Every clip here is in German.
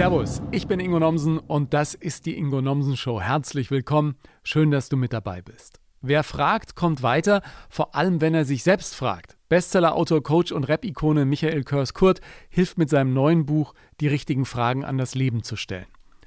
Servus, ich bin Ingo Nomsen und das ist die Ingo Nomsen Show. Herzlich willkommen, schön, dass du mit dabei bist. Wer fragt, kommt weiter, vor allem wenn er sich selbst fragt. Bestseller-Autor, Coach und Rap-Ikone Michael Körs-Kurt hilft mit seinem neuen Buch, die richtigen Fragen an das Leben zu stellen.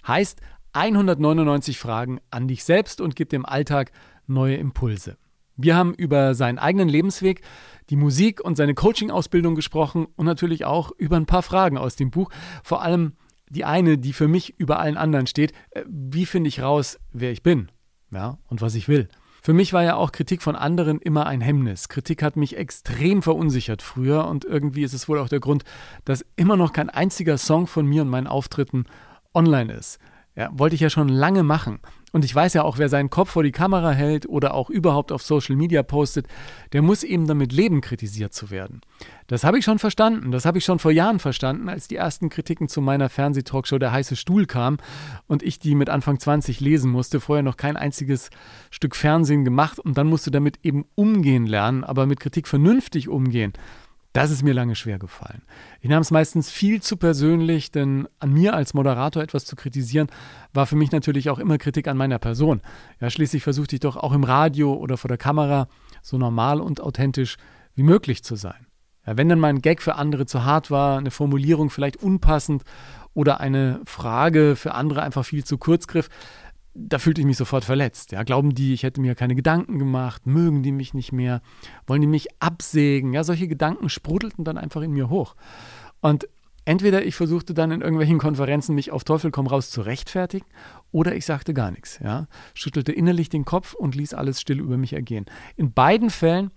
Heißt 199 Fragen an dich selbst und gibt dem Alltag neue Impulse. Wir haben über seinen eigenen Lebensweg, die Musik und seine Coaching-Ausbildung gesprochen und natürlich auch über ein paar Fragen aus dem Buch. Vor allem die eine, die für mich über allen anderen steht. Äh, wie finde ich raus, wer ich bin? Ja, und was ich will. Für mich war ja auch Kritik von anderen immer ein Hemmnis. Kritik hat mich extrem verunsichert früher und irgendwie ist es wohl auch der Grund, dass immer noch kein einziger Song von mir und meinen Auftritten online ist. Ja, wollte ich ja schon lange machen. Und ich weiß ja auch, wer seinen Kopf vor die Kamera hält oder auch überhaupt auf Social Media postet, der muss eben damit leben, kritisiert zu werden. Das habe ich schon verstanden. Das habe ich schon vor Jahren verstanden, als die ersten Kritiken zu meiner Fernsehtalkshow Der heiße Stuhl kam und ich die mit Anfang 20 lesen musste. Vorher noch kein einziges Stück Fernsehen gemacht und dann musste damit eben umgehen lernen, aber mit Kritik vernünftig umgehen. Das ist mir lange schwer gefallen. Ich nahm es meistens viel zu persönlich, denn an mir als Moderator etwas zu kritisieren, war für mich natürlich auch immer Kritik an meiner Person. Ja, schließlich versuchte ich doch auch im Radio oder vor der Kamera so normal und authentisch wie möglich zu sein. Ja, wenn dann mein Gag für andere zu hart war, eine Formulierung vielleicht unpassend oder eine Frage für andere einfach viel zu kurz griff, da fühlte ich mich sofort verletzt. Ja, glauben die, ich hätte mir keine Gedanken gemacht, mögen die mich nicht mehr, wollen die mich absägen? Ja, solche Gedanken sprudelten dann einfach in mir hoch. Und entweder ich versuchte dann in irgendwelchen Konferenzen mich auf Teufel komm raus zu rechtfertigen, oder ich sagte gar nichts. Ja, schüttelte innerlich den Kopf und ließ alles still über mich ergehen. In beiden Fällen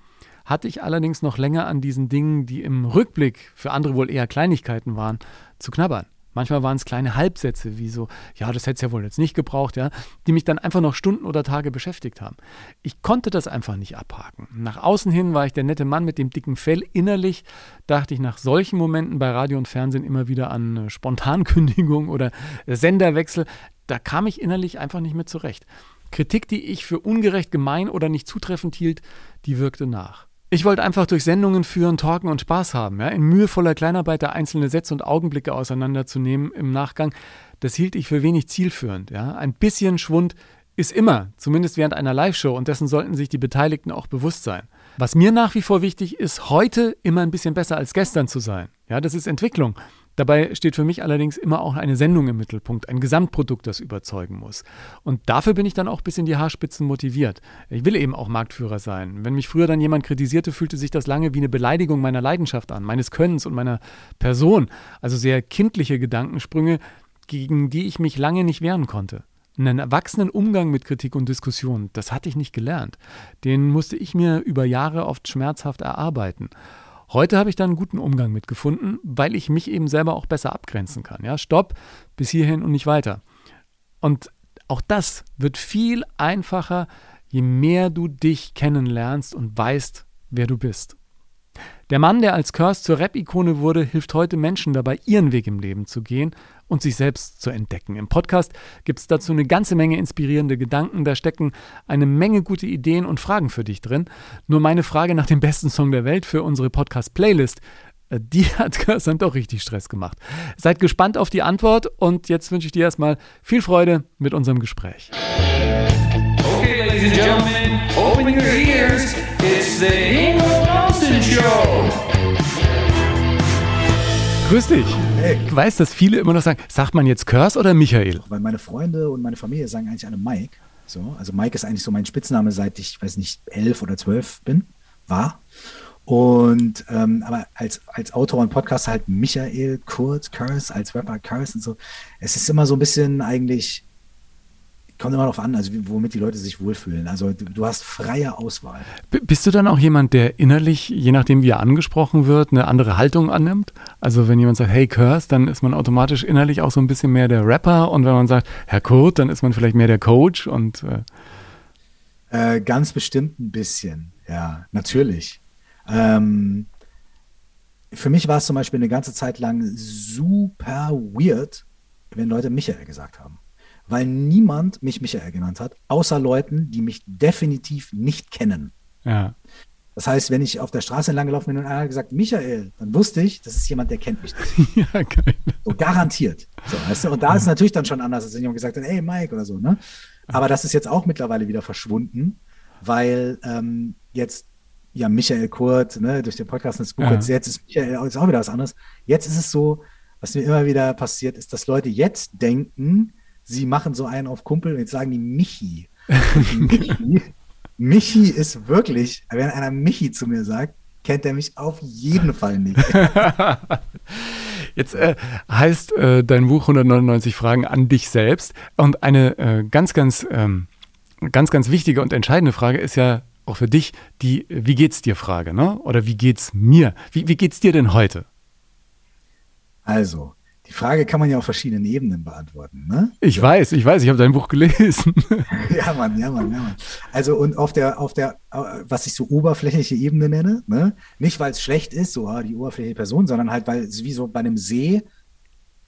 hatte ich allerdings noch länger an diesen Dingen, die im Rückblick für andere wohl eher Kleinigkeiten waren, zu knabbern. Manchmal waren es kleine Halbsätze, wie so, ja, das hätte es ja wohl jetzt nicht gebraucht, ja, die mich dann einfach noch Stunden oder Tage beschäftigt haben. Ich konnte das einfach nicht abhaken. Nach außen hin war ich der nette Mann mit dem dicken Fell. Innerlich dachte ich nach solchen Momenten bei Radio und Fernsehen immer wieder an Spontankündigung oder Senderwechsel. Da kam ich innerlich einfach nicht mehr zurecht. Kritik, die ich für ungerecht, gemein oder nicht zutreffend hielt, die wirkte nach. Ich wollte einfach durch Sendungen führen, talken und Spaß haben. Ja? In mühevoller Kleinarbeit da einzelne Sätze und Augenblicke auseinanderzunehmen im Nachgang, das hielt ich für wenig zielführend. Ja? Ein bisschen Schwund ist immer, zumindest während einer Live-Show, und dessen sollten sich die Beteiligten auch bewusst sein. Was mir nach wie vor wichtig ist, heute immer ein bisschen besser als gestern zu sein. Ja, das ist Entwicklung. Dabei steht für mich allerdings immer auch eine Sendung im Mittelpunkt, ein Gesamtprodukt, das überzeugen muss. Und dafür bin ich dann auch bis in die Haarspitzen motiviert. Ich will eben auch Marktführer sein. Wenn mich früher dann jemand kritisierte, fühlte sich das lange wie eine Beleidigung meiner Leidenschaft an, meines Könnens und meiner Person. Also sehr kindliche Gedankensprünge, gegen die ich mich lange nicht wehren konnte. Einen erwachsenen Umgang mit Kritik und Diskussion, das hatte ich nicht gelernt. Den musste ich mir über Jahre oft schmerzhaft erarbeiten. Heute habe ich da einen guten Umgang mit gefunden, weil ich mich eben selber auch besser abgrenzen kann. Ja, stopp, bis hierhin und nicht weiter. Und auch das wird viel einfacher, je mehr du dich kennenlernst und weißt, wer du bist. Der Mann, der als Curse zur Rap-Ikone wurde, hilft heute Menschen dabei, ihren Weg im Leben zu gehen und sich selbst zu entdecken. Im Podcast gibt es dazu eine ganze Menge inspirierende Gedanken. Da stecken eine Menge gute Ideen und Fragen für dich drin. Nur meine Frage nach dem besten Song der Welt für unsere Podcast-Playlist, äh, die hat Curse dann doch richtig Stress gemacht. Seid gespannt auf die Antwort und jetzt wünsche ich dir erstmal viel Freude mit unserem Gespräch. Okay, ladies and gentlemen, open your ears. It's the Ingo Nelson Show. Grüß dich. Hey. Ich weiß, dass viele immer noch sagen, sagt man jetzt Curse oder Michael? Weil meine Freunde und meine Familie sagen eigentlich alle Mike. So, also Mike ist eigentlich so mein Spitzname, seit ich, weiß nicht, elf oder zwölf bin, war. Und ähm, aber als, als Autor und Podcaster halt Michael Kurz, Curse, als Rapper Curse und so. Es ist immer so ein bisschen eigentlich kommt immer darauf an, also womit die Leute sich wohlfühlen. Also du, du, hast freie Auswahl. Bist du dann auch jemand, der innerlich, je nachdem wie er angesprochen wird, eine andere Haltung annimmt? Also wenn jemand sagt, hey Curse, dann ist man automatisch innerlich auch so ein bisschen mehr der Rapper und wenn man sagt, Herr Code, dann ist man vielleicht mehr der Coach und äh äh, ganz bestimmt ein bisschen, ja, natürlich. Ähm, für mich war es zum Beispiel eine ganze Zeit lang super weird, wenn Leute Michael gesagt haben weil niemand mich Michael genannt hat, außer Leuten, die mich definitiv nicht kennen. Ja. Das heißt, wenn ich auf der Straße entlang gelaufen bin und einer hat gesagt, Michael, dann wusste ich, das ist jemand, der kennt mich nicht. ja, geil. So garantiert. So, weißt du? Und da ist es natürlich dann schon anders, als wenn jemand gesagt hat, hey Mike oder so. Ne? Aber das ist jetzt auch mittlerweile wieder verschwunden, weil ähm, jetzt ja Michael Kurt, ne, durch den Podcast des Buches, ja. jetzt ist Michael ist auch wieder was anderes. Jetzt ist es so, was mir immer wieder passiert, ist, dass Leute jetzt denken, sie machen so einen auf Kumpel und jetzt sagen die Michi. Michi, Michi ist wirklich, wenn einer Michi zu mir sagt, kennt er mich auf jeden Fall nicht. Jetzt äh, heißt äh, dein Buch 199 Fragen an dich selbst. Und eine äh, ganz, ganz, ähm, ganz, ganz wichtige und entscheidende Frage ist ja auch für dich die Wie geht's dir Frage, ne? Oder wie geht's mir? Wie, wie geht's dir denn heute? Also, die Frage kann man ja auf verschiedenen Ebenen beantworten. Ne? Ich weiß, ich weiß, ich habe dein Buch gelesen. ja, Mann, ja, Mann, ja, Mann. Also und auf der, auf der, was ich so oberflächliche Ebene nenne, ne? nicht weil es schlecht ist, so ah, die oberflächliche Person, sondern halt, weil es wie so bei einem See,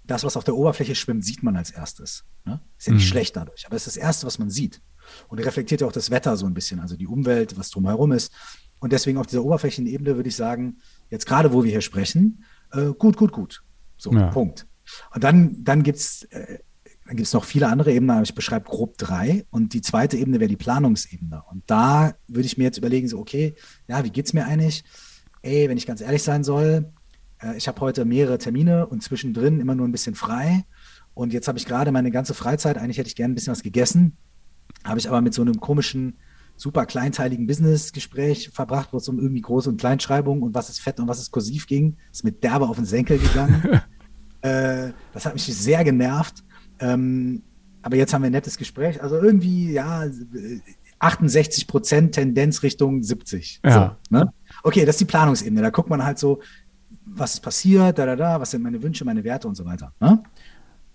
das, was auf der Oberfläche schwimmt, sieht man als erstes. Ne? Ist ja nicht mhm. schlecht dadurch, aber es ist das Erste, was man sieht. Und reflektiert ja auch das Wetter so ein bisschen, also die Umwelt, was drumherum ist. Und deswegen auf dieser oberflächlichen Ebene würde ich sagen, jetzt gerade wo wir hier sprechen, äh, gut, gut, gut. So, ja. Punkt. Und dann, dann gibt es äh, dann gibt's noch viele andere Ebenen, aber ich beschreibe grob drei. Und die zweite Ebene wäre die Planungsebene. Und da würde ich mir jetzt überlegen, so, okay, ja, wie geht's mir eigentlich? Ey, wenn ich ganz ehrlich sein soll, äh, ich habe heute mehrere Termine und zwischendrin immer nur ein bisschen frei. Und jetzt habe ich gerade meine ganze Freizeit, eigentlich hätte ich gerne ein bisschen was gegessen, habe ich aber mit so einem komischen, super kleinteiligen Business-Gespräch verbracht, wo es um irgendwie Groß- und Kleinschreibung und was ist fett und was ist kursiv ging. Ist mit derbe auf den Senkel gegangen. Äh, das hat mich sehr genervt. Ähm, aber jetzt haben wir ein nettes Gespräch. Also irgendwie, ja, 68 Prozent Tendenz Richtung 70. Ja. So, ne? Okay, das ist die Planungsebene. Da guckt man halt so, was ist passiert, da, da, da, was sind meine Wünsche, meine Werte und so weiter. Ne?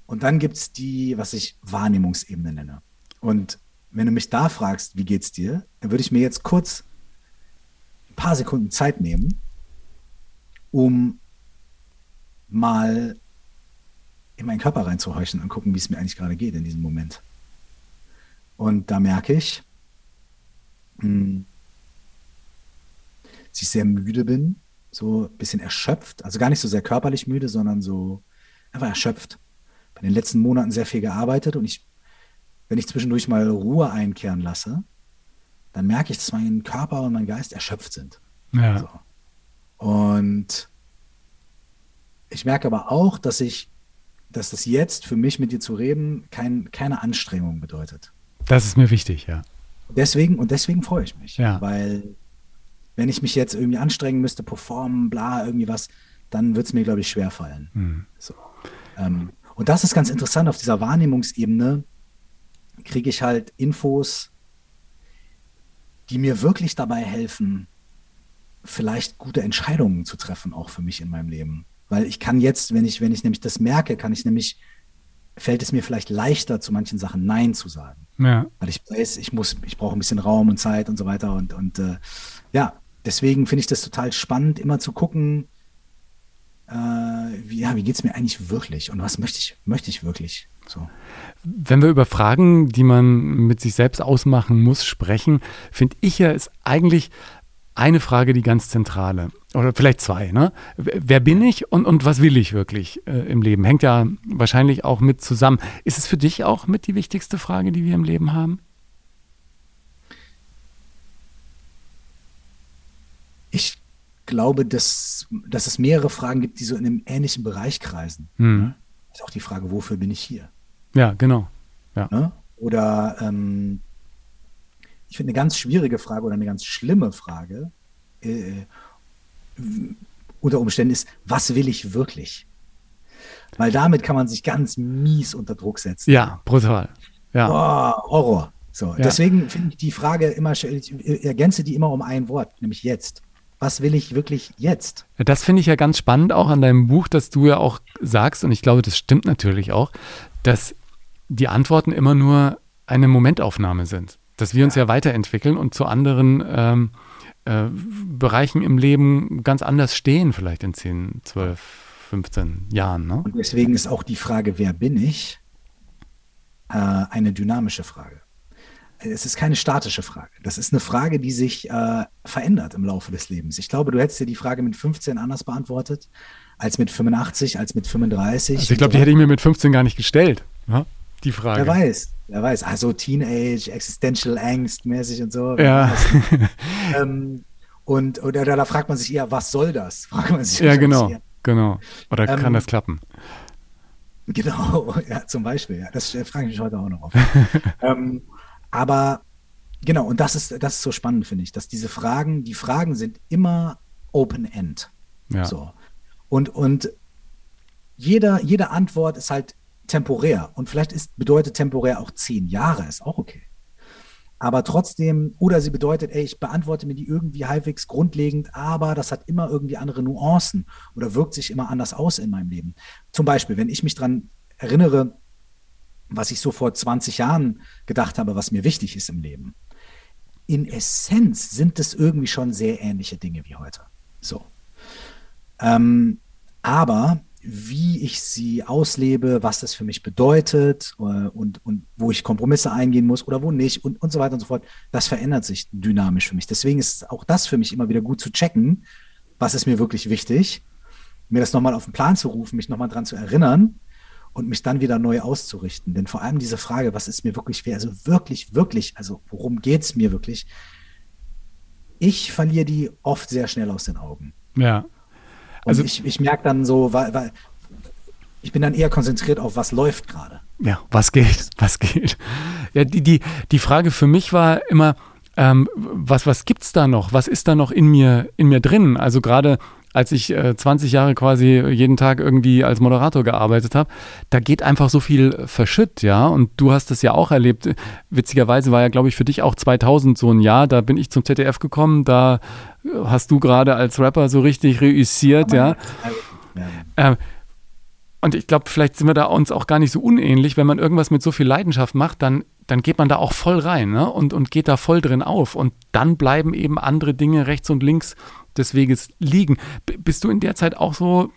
Und dann gibt es die, was ich Wahrnehmungsebene nenne. Und wenn du mich da fragst, wie geht's dir, dann würde ich mir jetzt kurz ein paar Sekunden Zeit nehmen, um mal in meinen Körper reinzuhorchen und gucken, wie es mir eigentlich gerade geht in diesem Moment. Und da merke ich, mh, hm, dass ich sehr müde bin, so ein bisschen erschöpft, also gar nicht so sehr körperlich müde, sondern so einfach erschöpft. Bei den letzten Monaten sehr viel gearbeitet und ich, wenn ich zwischendurch mal Ruhe einkehren lasse, dann merke ich, dass mein Körper und mein Geist erschöpft sind. Ja. So. Und ich merke aber auch, dass ich dass das jetzt für mich mit dir zu reden kein, keine Anstrengung bedeutet. Das ist mir wichtig, ja. Deswegen, und deswegen freue ich mich. Ja. Weil wenn ich mich jetzt irgendwie anstrengen müsste, performen, bla, irgendwie was, dann wird es mir, glaube ich, schwer fallen. Hm. So. Ähm, und das ist ganz interessant, auf dieser Wahrnehmungsebene kriege ich halt Infos, die mir wirklich dabei helfen, vielleicht gute Entscheidungen zu treffen, auch für mich in meinem Leben. Weil ich kann jetzt, wenn ich, wenn ich nämlich das merke, kann ich nämlich, fällt es mir vielleicht leichter, zu manchen Sachen Nein zu sagen. Ja. Weil ich weiß, ich muss, ich brauche ein bisschen Raum und Zeit und so weiter. Und, und äh, ja, deswegen finde ich das total spannend, immer zu gucken, äh, wie, ja, wie geht es mir eigentlich wirklich und was möchte ich, möchte ich wirklich? So. Wenn wir über Fragen, die man mit sich selbst ausmachen muss, sprechen, finde ich ja, ist eigentlich eine Frage die ganz zentrale. Oder vielleicht zwei. Ne? Wer bin ich und, und was will ich wirklich äh, im Leben? Hängt ja wahrscheinlich auch mit zusammen. Ist es für dich auch mit die wichtigste Frage, die wir im Leben haben? Ich glaube, dass, dass es mehrere Fragen gibt, die so in einem ähnlichen Bereich kreisen. Mhm. Ist auch die Frage, wofür bin ich hier? Ja, genau. Ja. Ne? Oder ähm, ich finde, eine ganz schwierige Frage oder eine ganz schlimme Frage äh, unter Umständen ist, was will ich wirklich? Weil damit kann man sich ganz mies unter Druck setzen. Ja, brutal. Ja. Oh, Horror. So, ja. deswegen finde ich die Frage immer, ich ergänze die immer um ein Wort, nämlich jetzt. Was will ich wirklich jetzt? Das finde ich ja ganz spannend auch an deinem Buch, dass du ja auch sagst, und ich glaube, das stimmt natürlich auch, dass die Antworten immer nur eine Momentaufnahme sind dass wir uns ja, ja weiterentwickeln und zu anderen ähm, äh, Bereichen im Leben ganz anders stehen, vielleicht in 10, 12, 15 Jahren. Ne? Und deswegen ist auch die Frage, wer bin ich, äh, eine dynamische Frage. es ist keine statische Frage. Das ist eine Frage, die sich äh, verändert im Laufe des Lebens. Ich glaube, du hättest dir die Frage mit 15 anders beantwortet als mit 85, als mit 35. Also ich glaube, die hätte ich mir mit 15 gar nicht gestellt. Ja? Die Frage. Wer weiß, wer weiß. Also Teenage, Existential Angst mäßig und so. Ja. ähm, und oder da, da, fragt man sich eher, was soll das? Fragt man sich ja, genau, eher. genau. Oder ähm, kann das klappen? Genau, ja, zum Beispiel. Ja, das frage ich mich heute auch noch auf. ähm, aber genau, und das ist, das ist so spannend, finde ich, dass diese Fragen, die Fragen sind immer Open-End. Ja. So. Und, und jeder, jede Antwort ist halt temporär. Und vielleicht ist, bedeutet temporär auch zehn Jahre, ist auch okay. Aber trotzdem, oder sie bedeutet, ey, ich beantworte mir die irgendwie halbwegs grundlegend, aber das hat immer irgendwie andere Nuancen oder wirkt sich immer anders aus in meinem Leben. Zum Beispiel, wenn ich mich daran erinnere, was ich so vor 20 Jahren gedacht habe, was mir wichtig ist im Leben. In Essenz sind es irgendwie schon sehr ähnliche Dinge wie heute. So. Ähm, aber wie ich sie auslebe, was das für mich bedeutet äh, und, und wo ich Kompromisse eingehen muss oder wo nicht und, und so weiter und so fort, das verändert sich dynamisch für mich. Deswegen ist auch das für mich immer wieder gut zu checken, was ist mir wirklich wichtig, mir das nochmal auf den Plan zu rufen, mich nochmal dran zu erinnern und mich dann wieder neu auszurichten. Denn vor allem diese Frage, was ist mir wirklich wert, also wirklich, wirklich, also worum geht es mir wirklich, ich verliere die oft sehr schnell aus den Augen. Ja. Also ich, ich merke dann so, weil, weil ich bin dann eher konzentriert auf, was läuft gerade. Ja, was geht, was geht. Ja, die, die, die Frage für mich war immer, ähm, was, was es da noch? Was ist da noch in mir, in mir drin? Also gerade als ich äh, 20 Jahre quasi jeden Tag irgendwie als Moderator gearbeitet habe, da geht einfach so viel verschütt, ja. Und du hast das ja auch erlebt. Witzigerweise war ja, glaube ich, für dich auch 2000 so ein Jahr. Da bin ich zum ZDF gekommen. Da hast du gerade als Rapper so richtig reüssiert, ja. ja. Äh, und ich glaube, vielleicht sind wir da uns auch gar nicht so unähnlich. Wenn man irgendwas mit so viel Leidenschaft macht, dann, dann geht man da auch voll rein ne? und, und geht da voll drin auf. Und dann bleiben eben andere Dinge rechts und links des Weges liegen. B bist du in der Zeit auch so,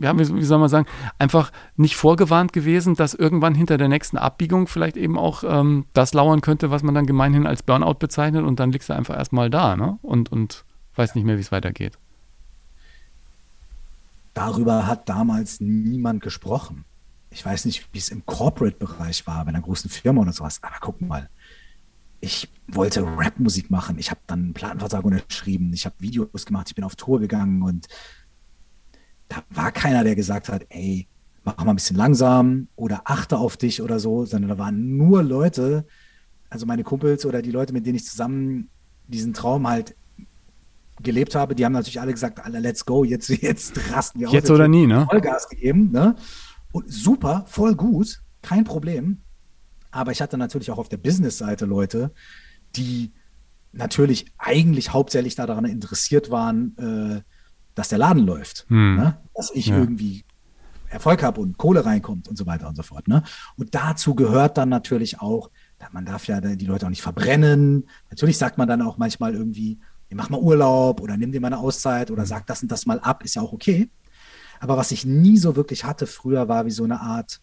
ja, wie, wie, soll man sagen, einfach nicht vorgewarnt gewesen, dass irgendwann hinter der nächsten Abbiegung vielleicht eben auch ähm, das lauern könnte, was man dann gemeinhin als Burnout bezeichnet und dann liegst du einfach erstmal da ne? und, und weiß nicht mehr, wie es weitergeht. Darüber hat damals niemand gesprochen. Ich weiß nicht, wie es im Corporate-Bereich war, bei einer großen Firma oder sowas, aber guck mal, ich wollte Rapmusik machen. Ich habe dann Plattenvertrag unterschrieben. Ich habe Videos gemacht. Ich bin auf Tour gegangen und da war keiner, der gesagt hat, ey, mach mal ein bisschen langsam oder achte auf dich oder so, sondern da waren nur Leute, also meine Kumpels oder die Leute, mit denen ich zusammen diesen Traum halt gelebt habe, die haben natürlich alle gesagt, alle let's go, jetzt, jetzt rasten wir aus. Jetzt oder nie, ne? Vollgas gegeben, ne? Und super, voll gut, kein Problem. Aber ich hatte natürlich auch auf der Business-Seite Leute, die natürlich eigentlich hauptsächlich daran interessiert waren, äh, dass der Laden läuft. Hm. Ne? Dass ich ja. irgendwie Erfolg habe und Kohle reinkommt und so weiter und so fort. Ne? Und dazu gehört dann natürlich auch, man darf ja die Leute auch nicht verbrennen. Natürlich sagt man dann auch manchmal irgendwie, mach mal Urlaub oder nimm dir mal eine Auszeit oder sag das und das mal ab, ist ja auch okay. Aber was ich nie so wirklich hatte früher, war wie so eine Art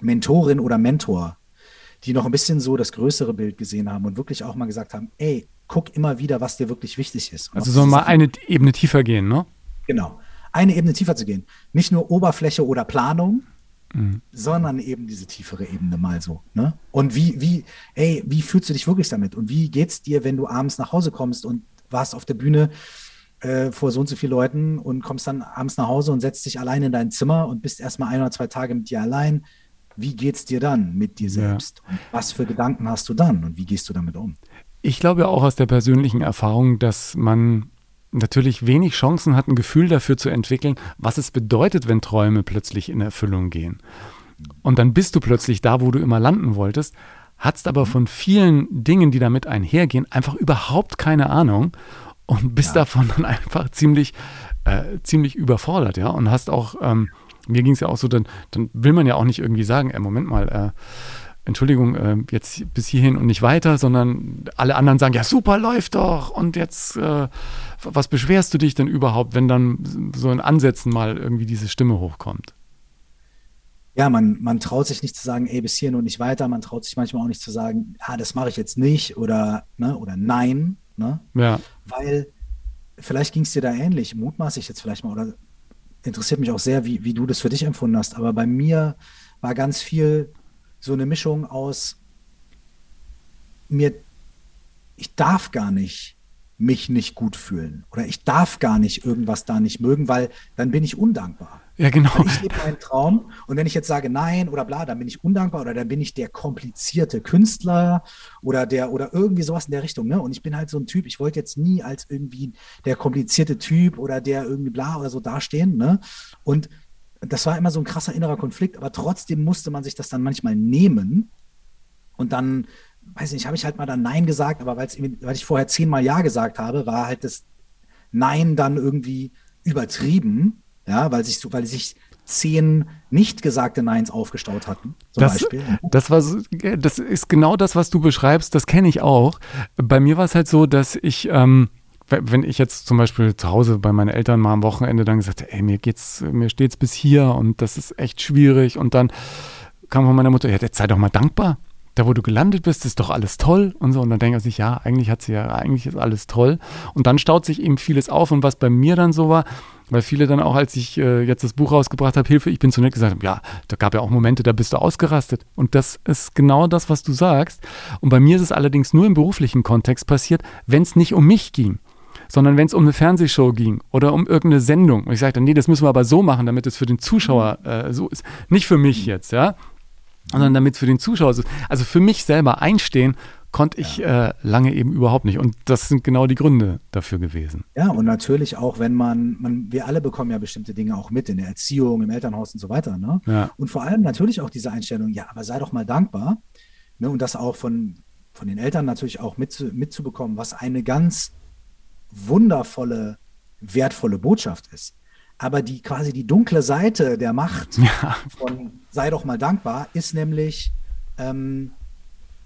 Mentorin oder Mentor, die noch ein bisschen so das größere Bild gesehen haben und wirklich auch mal gesagt haben, ey, guck immer wieder, was dir wirklich wichtig ist. also soll mal eine Ebene tiefer gehen, ne? Genau. Eine Ebene tiefer zu gehen. Nicht nur Oberfläche oder Planung, mhm. sondern eben diese tiefere Ebene mal so. Ne? Und wie, wie, ey, wie fühlst du dich wirklich damit? Und wie geht's dir, wenn du abends nach Hause kommst und warst auf der Bühne äh, vor so und so vielen Leuten und kommst dann abends nach Hause und setzt dich allein in dein Zimmer und bist erstmal ein oder zwei Tage mit dir allein? Wie geht es dir dann mit dir selbst? Ja. was für Gedanken hast du dann und wie gehst du damit um? Ich glaube auch aus der persönlichen Erfahrung, dass man natürlich wenig Chancen hat, ein Gefühl dafür zu entwickeln, was es bedeutet, wenn Träume plötzlich in Erfüllung gehen. Und dann bist du plötzlich da, wo du immer landen wolltest, hast aber von vielen Dingen, die damit einhergehen, einfach überhaupt keine Ahnung und bist ja. davon dann einfach ziemlich, äh, ziemlich überfordert, ja, und hast auch ähm, mir ging es ja auch so, dann, dann will man ja auch nicht irgendwie sagen, ey, Moment mal, äh, Entschuldigung, äh, jetzt bis hierhin und nicht weiter, sondern alle anderen sagen, ja super, läuft doch und jetzt, äh, was beschwerst du dich denn überhaupt, wenn dann so in Ansätzen mal irgendwie diese Stimme hochkommt? Ja, man, man traut sich nicht zu sagen, ey, bis hierhin und nicht weiter. Man traut sich manchmal auch nicht zu sagen, ah, das mache ich jetzt nicht oder, ne, oder nein. Ne? Ja. Weil vielleicht ging es dir da ähnlich, mutmaße ich jetzt vielleicht mal, oder interessiert mich auch sehr, wie, wie du das für dich empfunden hast. Aber bei mir war ganz viel so eine Mischung aus mir, ich darf gar nicht mich nicht gut fühlen oder ich darf gar nicht irgendwas da nicht mögen, weil dann bin ich undankbar. Ja, genau. Weil ich lebe meinen Traum und wenn ich jetzt sage nein oder bla, dann bin ich undankbar oder dann bin ich der komplizierte Künstler oder der oder irgendwie sowas in der Richtung. Ne? Und ich bin halt so ein Typ, ich wollte jetzt nie als irgendwie der komplizierte Typ oder der irgendwie bla oder so dastehen. Ne? Und das war immer so ein krasser innerer Konflikt, aber trotzdem musste man sich das dann manchmal nehmen und dann weiß nicht, habe ich halt mal dann Nein gesagt, aber weil ich vorher zehnmal Ja gesagt habe, war halt das Nein dann irgendwie übertrieben, ja, weil sich, weil sich zehn nicht gesagte Neins aufgestaut hatten. das, Beispiel. Das, war so, das ist genau das, was du beschreibst, das kenne ich auch. Bei mir war es halt so, dass ich, ähm, wenn ich jetzt zum Beispiel zu Hause bei meinen Eltern mal am Wochenende dann gesagt habe, ey, mir geht's, mir steht's bis hier und das ist echt schwierig und dann kam von meiner Mutter, ja, jetzt sei doch mal dankbar da wo du gelandet bist, ist doch alles toll und so. Und dann denkt er sich, ja, eigentlich hat sie ja, eigentlich ist alles toll. Und dann staut sich eben vieles auf. Und was bei mir dann so war, weil viele dann auch, als ich äh, jetzt das Buch rausgebracht habe, Hilfe, ich bin zu nett gesagt haben, ja, da gab ja auch Momente, da bist du ausgerastet. Und das ist genau das, was du sagst. Und bei mir ist es allerdings nur im beruflichen Kontext passiert, wenn es nicht um mich ging sondern wenn es um eine Fernsehshow ging oder um irgendeine Sendung. Und ich sagte, nee, das müssen wir aber so machen, damit es für den Zuschauer äh, so ist. Nicht für mich jetzt, ja sondern damit es für den Zuschauer ist. Also für mich selber einstehen konnte ich ja. äh, lange eben überhaupt nicht. Und das sind genau die Gründe dafür gewesen. Ja, und natürlich auch, wenn man, man, wir alle bekommen ja bestimmte Dinge auch mit in der Erziehung, im Elternhaus und so weiter. Ne? Ja. Und vor allem natürlich auch diese Einstellung, ja, aber sei doch mal dankbar. Ne? Und das auch von, von den Eltern natürlich auch mit, mitzubekommen, was eine ganz wundervolle, wertvolle Botschaft ist. Aber die quasi die dunkle Seite der Macht ja. von sei doch mal dankbar ist nämlich, ähm,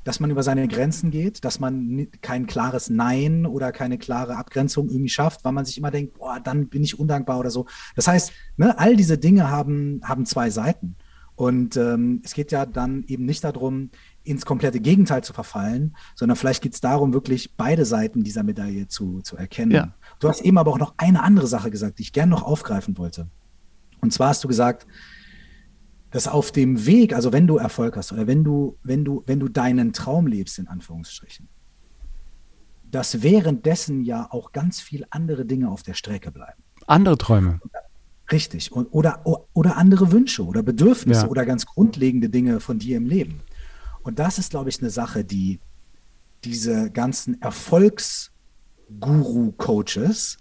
dass man über seine Grenzen geht, dass man kein klares Nein oder keine klare Abgrenzung irgendwie schafft, weil man sich immer denkt, boah, dann bin ich undankbar oder so. Das heißt, ne, all diese Dinge haben, haben zwei Seiten. Und ähm, es geht ja dann eben nicht darum, ins komplette Gegenteil zu verfallen, sondern vielleicht geht es darum, wirklich beide Seiten dieser Medaille zu, zu erkennen. Ja. Du hast eben aber auch noch eine andere Sache gesagt, die ich gerne noch aufgreifen wollte. Und zwar hast du gesagt, dass auf dem Weg, also wenn du Erfolg hast oder wenn du, wenn du, wenn du deinen Traum lebst, in Anführungsstrichen, dass währenddessen ja auch ganz viele andere Dinge auf der Strecke bleiben. Andere Träume. Richtig. Und, oder, oder andere Wünsche oder Bedürfnisse ja. oder ganz grundlegende Dinge von dir im Leben. Und das ist, glaube ich, eine Sache, die diese ganzen Erfolgs- Guru-Coaches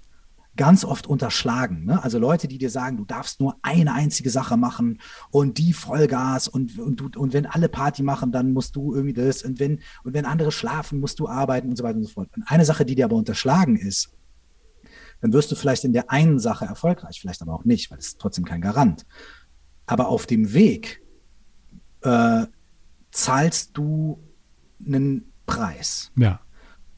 ganz oft unterschlagen. Ne? Also Leute, die dir sagen, du darfst nur eine einzige Sache machen und die Vollgas und, und, du, und wenn alle Party machen, dann musst du irgendwie das und wenn, und wenn andere schlafen, musst du arbeiten und so weiter und so fort. Und eine Sache, die dir aber unterschlagen ist, dann wirst du vielleicht in der einen Sache erfolgreich, vielleicht aber auch nicht, weil es trotzdem kein Garant. Aber auf dem Weg äh, zahlst du einen Preis. Ja.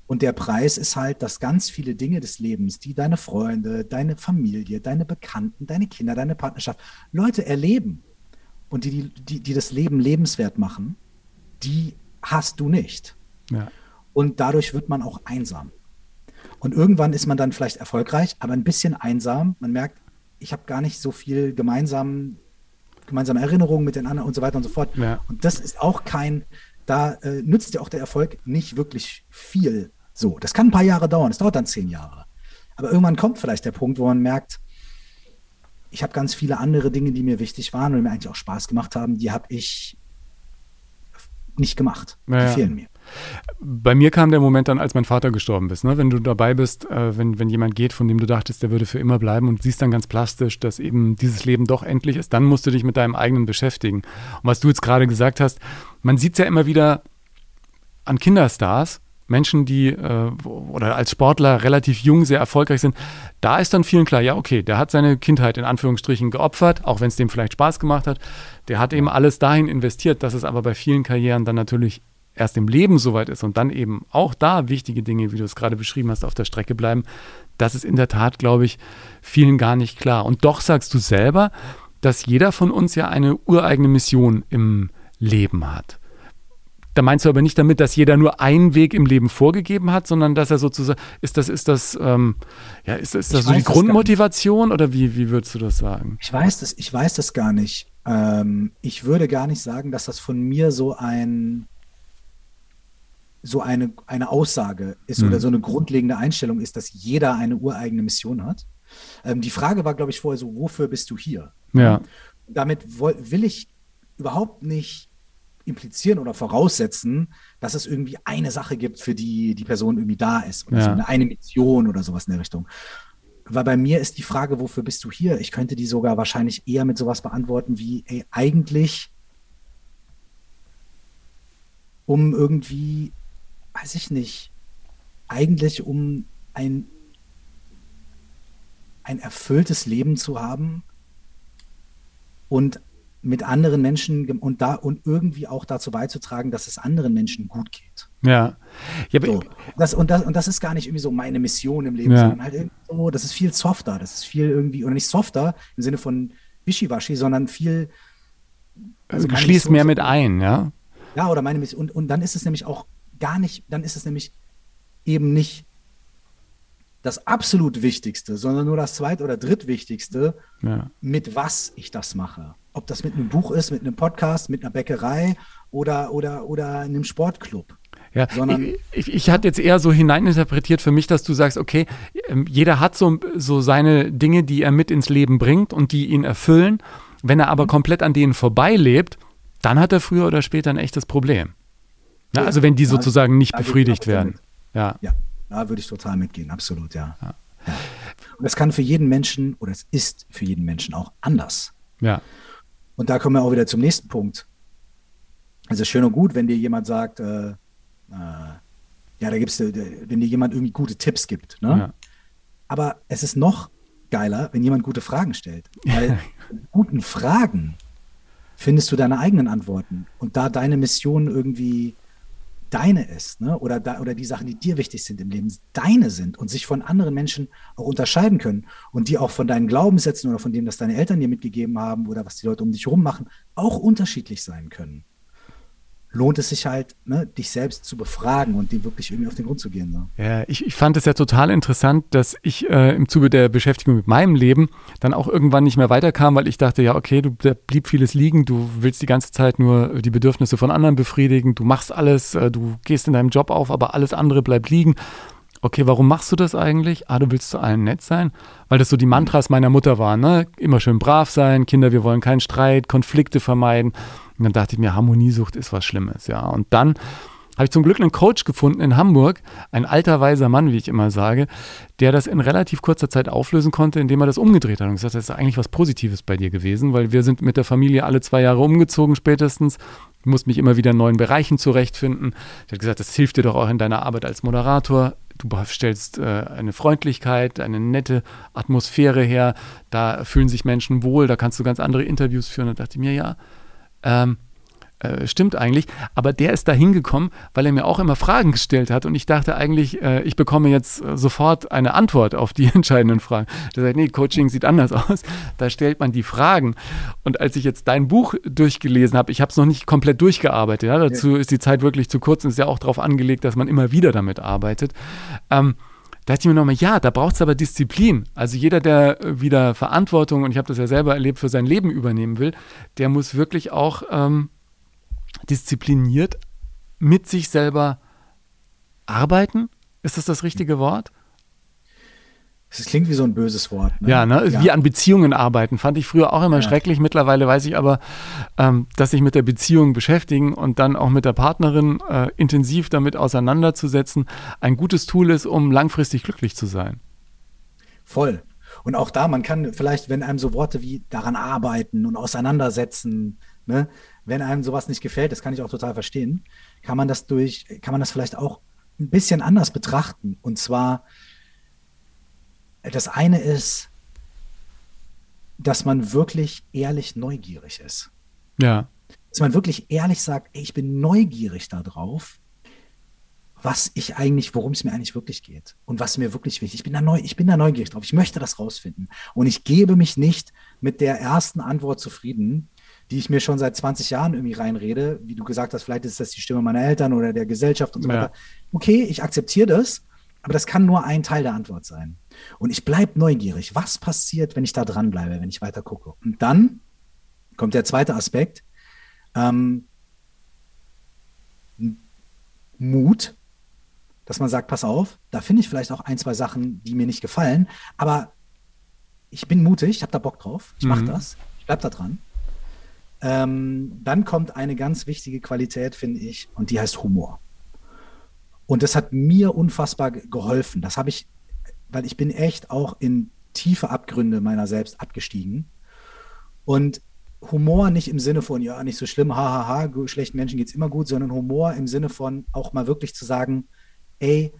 Und der Preis ist halt, dass ganz viele Dinge des Lebens, die deine Freunde, deine Familie, deine Bekannten, deine Kinder, deine Partnerschaft, Leute erleben und die, die, die das Leben lebenswert machen, die hast du nicht. Ja. Und dadurch wird man auch einsam. Und irgendwann ist man dann vielleicht erfolgreich, aber ein bisschen einsam. Man merkt, ich habe gar nicht so viel gemeinsam, gemeinsame Erinnerungen mit den anderen und so weiter und so fort. Ja. Und das ist auch kein, da äh, nützt ja auch der Erfolg nicht wirklich viel, so, das kann ein paar Jahre dauern, es dauert dann zehn Jahre. Aber irgendwann kommt vielleicht der Punkt, wo man merkt, ich habe ganz viele andere Dinge, die mir wichtig waren und mir eigentlich auch Spaß gemacht haben, die habe ich nicht gemacht. Die ja. fehlen mir. Bei mir kam der Moment dann, als mein Vater gestorben ist. Ne? Wenn du dabei bist, äh, wenn, wenn jemand geht, von dem du dachtest, der würde für immer bleiben und siehst dann ganz plastisch, dass eben dieses Leben doch endlich ist, dann musst du dich mit deinem eigenen beschäftigen. Und was du jetzt gerade gesagt hast, man sieht es ja immer wieder an Kinderstars, Menschen, die äh, oder als Sportler relativ jung sehr erfolgreich sind, da ist dann vielen klar, ja, okay, der hat seine Kindheit in Anführungsstrichen geopfert, auch wenn es dem vielleicht Spaß gemacht hat. Der hat eben alles dahin investiert, dass es aber bei vielen Karrieren dann natürlich erst im Leben soweit ist und dann eben auch da wichtige Dinge, wie du es gerade beschrieben hast, auf der Strecke bleiben. Das ist in der Tat, glaube ich, vielen gar nicht klar. Und doch sagst du selber, dass jeder von uns ja eine ureigene Mission im Leben hat. Da meinst du aber nicht damit, dass jeder nur einen Weg im Leben vorgegeben hat, sondern dass er sozusagen, ist das, ist das, ähm, ja, ist, ist das so die Grundmotivation oder wie, wie würdest du das sagen? Ich weiß das, ich weiß das gar nicht. Ähm, ich würde gar nicht sagen, dass das von mir so ein, so eine, eine Aussage ist mhm. oder so eine grundlegende Einstellung ist, dass jeder eine ureigene Mission hat. Ähm, die Frage war, glaube ich, vorher so, wofür bist du hier? Ja. Damit will ich überhaupt nicht implizieren oder voraussetzen, dass es irgendwie eine Sache gibt, für die die Person irgendwie da ist. Oder ja. so eine, eine Mission oder sowas in der Richtung. Weil bei mir ist die Frage, wofür bist du hier? Ich könnte die sogar wahrscheinlich eher mit sowas beantworten wie, ey, eigentlich um irgendwie, weiß ich nicht, eigentlich um ein, ein erfülltes Leben zu haben und mit anderen Menschen und da und irgendwie auch dazu beizutragen, dass es anderen Menschen gut geht. Ja. ja so. das, und, das, und das ist gar nicht irgendwie so meine Mission im Leben, ja. sondern halt irgendwie so, das ist viel softer, das ist viel irgendwie, oder nicht softer im Sinne von Wischiwaschi, sondern viel. Also, schließt mehr mit ein, ja? Ja, oder meine Mission. Und, und dann ist es nämlich auch gar nicht, dann ist es nämlich eben nicht das absolut Wichtigste, sondern nur das zweit- oder drittwichtigste, ja. mit was ich das mache ob das mit einem Buch ist, mit einem Podcast, mit einer Bäckerei oder, oder, oder einem Sportclub. Ja, Sondern, ich, ich, hatte jetzt eher so hineininterpretiert für mich, dass du sagst, okay, ähm, jeder hat so, so seine Dinge, die er mit ins Leben bringt und die ihn erfüllen. Wenn er aber mhm. komplett an denen vorbeilebt, dann hat er früher oder später ein echtes Problem. Ja, also wenn die ja, sozusagen nicht befriedigt werden. Ja. ja, da würde ich total mitgehen, absolut, ja. ja. Und das kann für jeden Menschen oder es ist für jeden Menschen auch anders. Ja. Und da kommen wir auch wieder zum nächsten Punkt. Es ist schön und gut, wenn dir jemand sagt, äh, äh, ja, da gibt's, äh, wenn dir jemand irgendwie gute Tipps gibt. Ne? Ja. Aber es ist noch geiler, wenn jemand gute Fragen stellt. Weil guten Fragen findest du deine eigenen Antworten. Und da deine Mission irgendwie deine ist, ne? oder, da, oder die Sachen, die dir wichtig sind im Leben, deine sind und sich von anderen Menschen auch unterscheiden können und die auch von deinen Glaubenssätzen oder von dem, was deine Eltern dir mitgegeben haben oder was die Leute um dich herum machen, auch unterschiedlich sein können lohnt es sich halt, ne, dich selbst zu befragen und dem wirklich irgendwie auf den Grund zu gehen. So. Ja, ich, ich fand es ja total interessant, dass ich äh, im Zuge der Beschäftigung mit meinem Leben dann auch irgendwann nicht mehr weiterkam, weil ich dachte, ja, okay, du, da blieb vieles liegen, du willst die ganze Zeit nur die Bedürfnisse von anderen befriedigen, du machst alles, äh, du gehst in deinem Job auf, aber alles andere bleibt liegen. Okay, warum machst du das eigentlich? Ah, du willst zu allen nett sein? Weil das so die Mantras meiner Mutter waren, ne? Immer schön brav sein, Kinder, wir wollen keinen Streit, Konflikte vermeiden. Und dann dachte ich mir, Harmoniesucht ist was Schlimmes, ja. Und dann habe ich zum Glück einen Coach gefunden in Hamburg, ein alter weiser Mann, wie ich immer sage, der das in relativ kurzer Zeit auflösen konnte, indem er das umgedreht hat und gesagt, das ist eigentlich was Positives bei dir gewesen, weil wir sind mit der Familie alle zwei Jahre umgezogen spätestens. Ich muss mich immer wieder in neuen Bereichen zurechtfinden. Er hat gesagt, das hilft dir doch auch in deiner Arbeit als Moderator. Du stellst äh, eine Freundlichkeit, eine nette Atmosphäre her. Da fühlen sich Menschen wohl. Da kannst du ganz andere Interviews führen. Da dachte ich mir, ja, ähm, äh, stimmt eigentlich, aber der ist da hingekommen, weil er mir auch immer Fragen gestellt hat und ich dachte eigentlich, äh, ich bekomme jetzt äh, sofort eine Antwort auf die entscheidenden Fragen. Der sagt, nee, Coaching sieht anders aus. Da stellt man die Fragen. Und als ich jetzt dein Buch durchgelesen habe, ich habe es noch nicht komplett durchgearbeitet, ja, dazu ist die Zeit wirklich zu kurz und ist ja auch darauf angelegt, dass man immer wieder damit arbeitet. Ähm, da dachte ich mir nochmal, ja, da braucht es aber Disziplin. Also jeder, der wieder Verantwortung, und ich habe das ja selber erlebt, für sein Leben übernehmen will, der muss wirklich auch ähm, diszipliniert mit sich selber arbeiten. Ist das das richtige Wort? Das klingt wie so ein böses Wort. Ne? Ja, ne? Ja. wie an Beziehungen arbeiten, fand ich früher auch immer ja. schrecklich. Mittlerweile weiß ich aber, ähm, dass sich mit der Beziehung beschäftigen und dann auch mit der Partnerin äh, intensiv damit auseinanderzusetzen, ein gutes Tool ist, um langfristig glücklich zu sein. Voll. Und auch da, man kann vielleicht, wenn einem so Worte wie daran arbeiten und auseinandersetzen, ne, wenn einem sowas nicht gefällt, das kann ich auch total verstehen, kann man das durch, kann man das vielleicht auch ein bisschen anders betrachten. Und zwar, das eine ist, dass man wirklich ehrlich neugierig ist. Ja. Dass man wirklich ehrlich sagt, ey, ich bin neugierig darauf, was ich eigentlich, worum es mir eigentlich wirklich geht und was mir wirklich wichtig. ist. Ich bin da neu, ich bin da neugierig drauf. Ich möchte das rausfinden. Und ich gebe mich nicht mit der ersten Antwort zufrieden, die ich mir schon seit 20 Jahren irgendwie reinrede. Wie du gesagt hast, vielleicht ist das die Stimme meiner Eltern oder der Gesellschaft und so ja. weiter. Okay, ich akzeptiere das, aber das kann nur ein Teil der Antwort sein. Und ich bleibe neugierig. Was passiert, wenn ich da dranbleibe, wenn ich weiter gucke? Und dann kommt der zweite Aspekt. Ähm, Mut, dass man sagt, pass auf, da finde ich vielleicht auch ein, zwei Sachen, die mir nicht gefallen, aber ich bin mutig, ich habe da Bock drauf, ich mache mhm. das, ich bleibe da dran. Ähm, dann kommt eine ganz wichtige Qualität, finde ich, und die heißt Humor. Und das hat mir unfassbar geholfen. Das habe ich, weil ich bin echt auch in tiefe Abgründe meiner selbst abgestiegen. Und Humor nicht im Sinne von, ja, nicht so schlimm, hahaha, ha, ha, schlechten Menschen geht es immer gut, sondern Humor im Sinne von auch mal wirklich zu sagen, ey,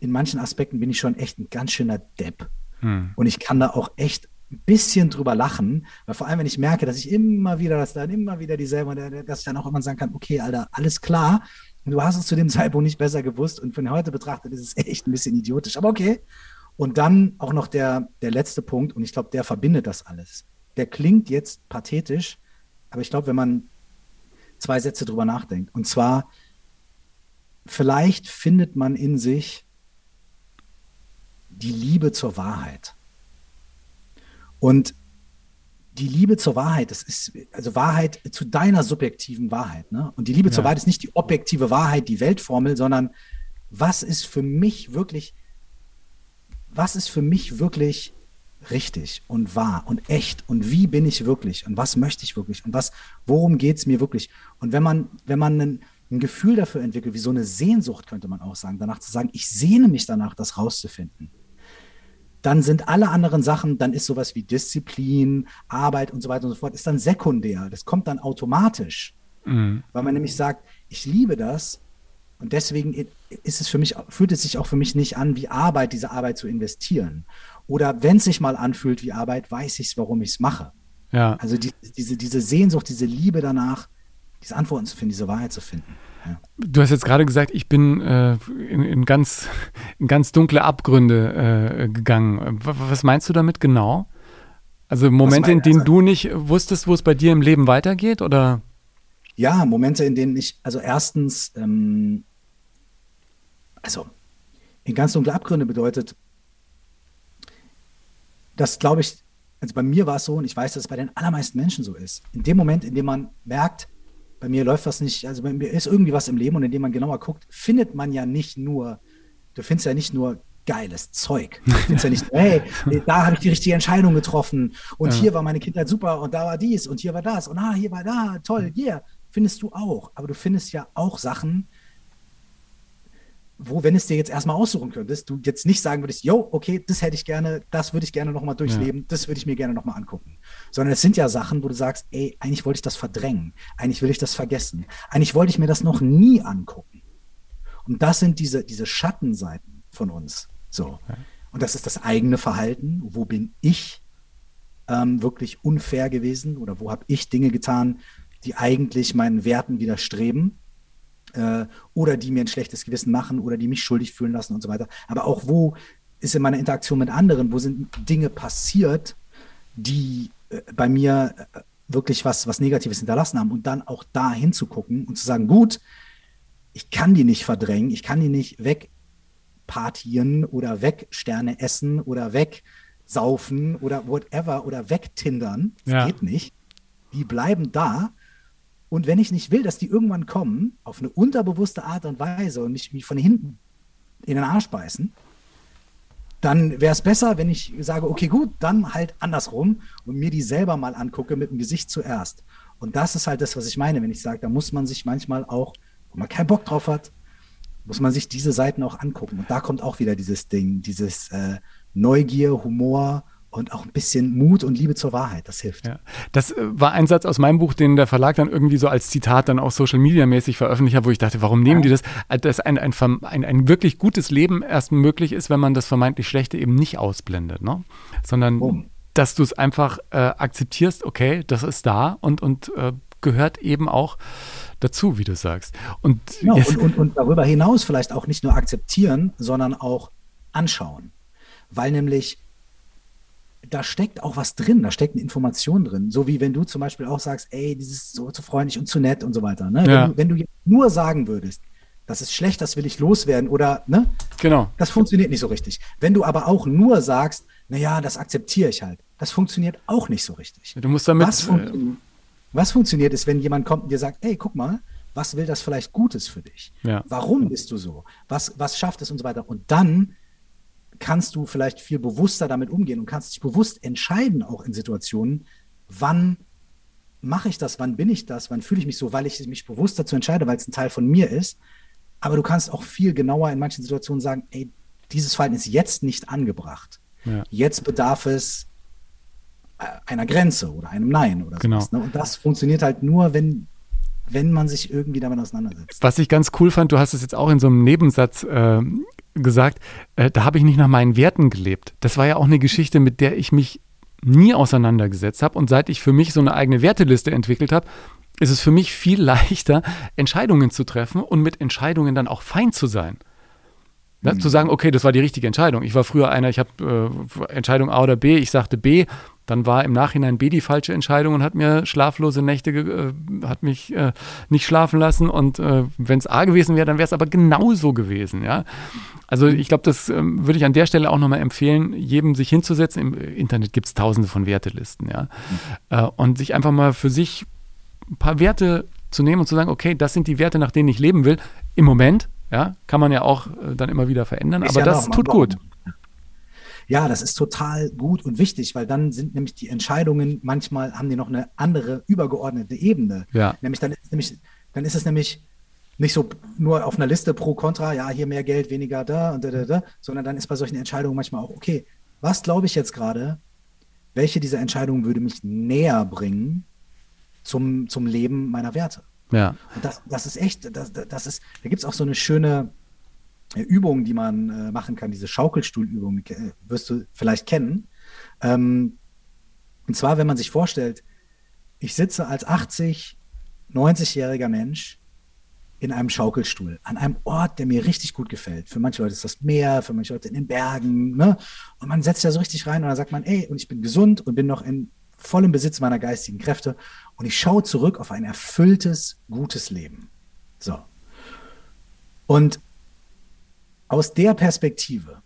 in manchen Aspekten bin ich schon echt ein ganz schöner Depp. Hm. Und ich kann da auch echt ein bisschen drüber lachen, weil vor allem, wenn ich merke, dass ich immer wieder, dass dann immer wieder dieselbe, dass ich dann auch immer sagen kann, okay, Alter, alles klar. Du hast es zu dem Zeitpunkt nicht besser gewusst und von heute betrachtet ist es echt ein bisschen idiotisch, aber okay. Und dann auch noch der, der letzte Punkt, und ich glaube, der verbindet das alles. Der klingt jetzt pathetisch, aber ich glaube, wenn man zwei Sätze drüber nachdenkt, und zwar, vielleicht findet man in sich die Liebe zur Wahrheit. Und die Liebe zur Wahrheit, das ist also Wahrheit zu deiner subjektiven Wahrheit. Ne? Und die Liebe ja. zur Wahrheit ist nicht die objektive Wahrheit, die Weltformel, sondern was ist für mich wirklich, was ist für mich wirklich richtig und wahr und echt und wie bin ich wirklich und was möchte ich wirklich und was, worum geht es mir wirklich? Und wenn man, wenn man einen, ein Gefühl dafür entwickelt, wie so eine Sehnsucht, könnte man auch sagen, danach zu sagen, ich sehne mich danach, das rauszufinden dann sind alle anderen Sachen, dann ist sowas wie Disziplin, Arbeit und so weiter und so fort, ist dann sekundär. Das kommt dann automatisch. Mhm. Weil man nämlich sagt, ich liebe das und deswegen ist es für mich, fühlt es sich auch für mich nicht an, wie Arbeit, diese Arbeit zu investieren. Oder wenn es sich mal anfühlt wie Arbeit, weiß ich es, warum ich es mache. Ja. Also die, diese, diese Sehnsucht, diese Liebe danach, diese Antworten zu finden, diese Wahrheit zu finden. Du hast jetzt gerade gesagt, ich bin äh, in, in, ganz, in ganz dunkle Abgründe äh, gegangen. Was meinst du damit genau? Also Momente, in denen also, du nicht wusstest, wo es bei dir im Leben weitergeht, oder? Ja, Momente, in denen ich, also erstens, ähm, also in ganz dunkle Abgründe bedeutet, das glaube ich, also bei mir war es so und ich weiß, dass es bei den allermeisten Menschen so ist. In dem Moment, in dem man merkt, bei mir läuft was nicht, also bei mir ist irgendwie was im Leben und indem man genauer guckt, findet man ja nicht nur, du findest ja nicht nur geiles Zeug. Du findest ja nicht, hey, da habe ich die richtige Entscheidung getroffen und ja. hier war meine Kindheit super und da war dies und hier war das und ah, hier war da, toll, yeah, findest du auch. Aber du findest ja auch Sachen, wo, wenn es dir jetzt erstmal aussuchen könntest, du jetzt nicht sagen würdest, yo, okay, das hätte ich gerne, das würde ich gerne nochmal durchleben, ja. das würde ich mir gerne nochmal angucken. Sondern es sind ja Sachen, wo du sagst, ey, eigentlich wollte ich das verdrängen, eigentlich will ich das vergessen, eigentlich wollte ich mir das noch nie angucken. Und das sind diese, diese Schattenseiten von uns. So. Ja. Und das ist das eigene Verhalten. Wo bin ich ähm, wirklich unfair gewesen oder wo habe ich Dinge getan, die eigentlich meinen Werten widerstreben? Äh, oder die mir ein schlechtes Gewissen machen oder die mich schuldig fühlen lassen und so weiter. Aber auch wo ist in meiner Interaktion mit anderen, wo sind Dinge passiert, die äh, bei mir äh, wirklich was, was Negatives hinterlassen haben und dann auch da hinzugucken und zu sagen, gut, ich kann die nicht verdrängen, ich kann die nicht wegpartieren oder wegsterne essen oder wegsaufen oder whatever oder wegtindern. Das ja. geht nicht. Die bleiben da und wenn ich nicht will, dass die irgendwann kommen, auf eine unterbewusste Art und Weise und mich, mich von hinten in den Arsch beißen, dann wäre es besser, wenn ich sage, okay, gut, dann halt andersrum und mir die selber mal angucke mit dem Gesicht zuerst. Und das ist halt das, was ich meine, wenn ich sage, da muss man sich manchmal auch, wenn man keinen Bock drauf hat, muss man sich diese Seiten auch angucken. Und da kommt auch wieder dieses Ding, dieses äh, Neugier, Humor und auch ein bisschen Mut und Liebe zur Wahrheit. Das hilft. Ja. Das äh, war ein Satz aus meinem Buch, den der Verlag dann irgendwie so als Zitat dann auch Social Media mäßig veröffentlicht hat, wo ich dachte, warum nehmen ja. die das? Äh, dass ein, ein, ein, ein, wirklich gutes Leben erst möglich ist, wenn man das vermeintlich Schlechte eben nicht ausblendet, ne? sondern oh. dass du es einfach äh, akzeptierst, okay, das ist da und, und äh, gehört eben auch dazu, wie du sagst. Und, genau, und, und, und darüber hinaus vielleicht auch nicht nur akzeptieren, sondern auch anschauen. Weil nämlich da steckt auch was drin, da steckt eine Information drin. So wie wenn du zum Beispiel auch sagst, ey, dieses so zu freundlich und zu nett und so weiter. Ne? Ja. Wenn, du, wenn du nur sagen würdest, das ist schlecht, das will ich loswerden oder, ne? Genau. Das funktioniert nicht so richtig. Wenn du aber auch nur sagst, naja, das akzeptiere ich halt, das funktioniert auch nicht so richtig. Du musst damit. Was, fun was funktioniert ist, wenn jemand kommt und dir sagt, ey, guck mal, was will das vielleicht Gutes für dich? Ja. Warum bist du so? Was, was schafft es und so weiter? Und dann kannst du vielleicht viel bewusster damit umgehen und kannst dich bewusst entscheiden, auch in Situationen, wann mache ich das, wann bin ich das, wann fühle ich mich so, weil ich mich bewusst dazu entscheide, weil es ein Teil von mir ist. Aber du kannst auch viel genauer in manchen Situationen sagen, ey, dieses Verhalten ist jetzt nicht angebracht. Ja. Jetzt bedarf es äh, einer Grenze oder einem Nein oder genau. sowas. Ne? Und das funktioniert halt nur, wenn, wenn man sich irgendwie damit auseinandersetzt. Was ich ganz cool fand, du hast es jetzt auch in so einem Nebensatz äh, gesagt, äh, da habe ich nicht nach meinen Werten gelebt. Das war ja auch eine Geschichte, mit der ich mich nie auseinandergesetzt habe. Und seit ich für mich so eine eigene Werteliste entwickelt habe, ist es für mich viel leichter, Entscheidungen zu treffen und mit Entscheidungen dann auch fein zu sein. Ne? Mhm. Zu sagen, okay, das war die richtige Entscheidung. Ich war früher einer, ich habe äh, Entscheidung A oder B, ich sagte B, dann war im Nachhinein B die falsche Entscheidung und hat mir schlaflose Nächte, äh, hat mich äh, nicht schlafen lassen. Und äh, wenn es A gewesen wäre, dann wäre es aber genauso gewesen. Ja? Also ich glaube, das ähm, würde ich an der Stelle auch nochmal empfehlen, jedem sich hinzusetzen. Im Internet gibt es tausende von Wertelisten. Ja? Mhm. und sich einfach mal für sich ein paar Werte zu nehmen und zu sagen, okay, das sind die Werte, nach denen ich leben will. Im Moment, ja, kann man ja auch äh, dann immer wieder verändern, ist aber ja das tut gut. Ja, das ist total gut und wichtig, weil dann sind nämlich die Entscheidungen manchmal haben die noch eine andere übergeordnete Ebene. Ja. Nämlich dann ist nämlich dann ist es nämlich nicht so nur auf einer Liste pro Contra, ja, hier mehr Geld, weniger da und da, da, da, sondern dann ist bei solchen Entscheidungen manchmal auch, okay, was glaube ich jetzt gerade, welche dieser Entscheidungen würde mich näher bringen zum, zum Leben meiner Werte? Ja. Und das, das ist echt, das, das ist, da gibt es auch so eine schöne, Übungen, die man äh, machen kann, diese Schaukelstuhlübungen, äh, wirst du vielleicht kennen. Ähm, und zwar, wenn man sich vorstellt, ich sitze als 80, 90-jähriger Mensch in einem Schaukelstuhl, an einem Ort, der mir richtig gut gefällt. Für manche Leute ist das Meer, für manche Leute in den Bergen. Ne? Und man setzt ja so richtig rein und dann sagt man, ey, und ich bin gesund und bin noch in vollem Besitz meiner geistigen Kräfte und ich schaue zurück auf ein erfülltes, gutes Leben. So. Und aus der Perspektive,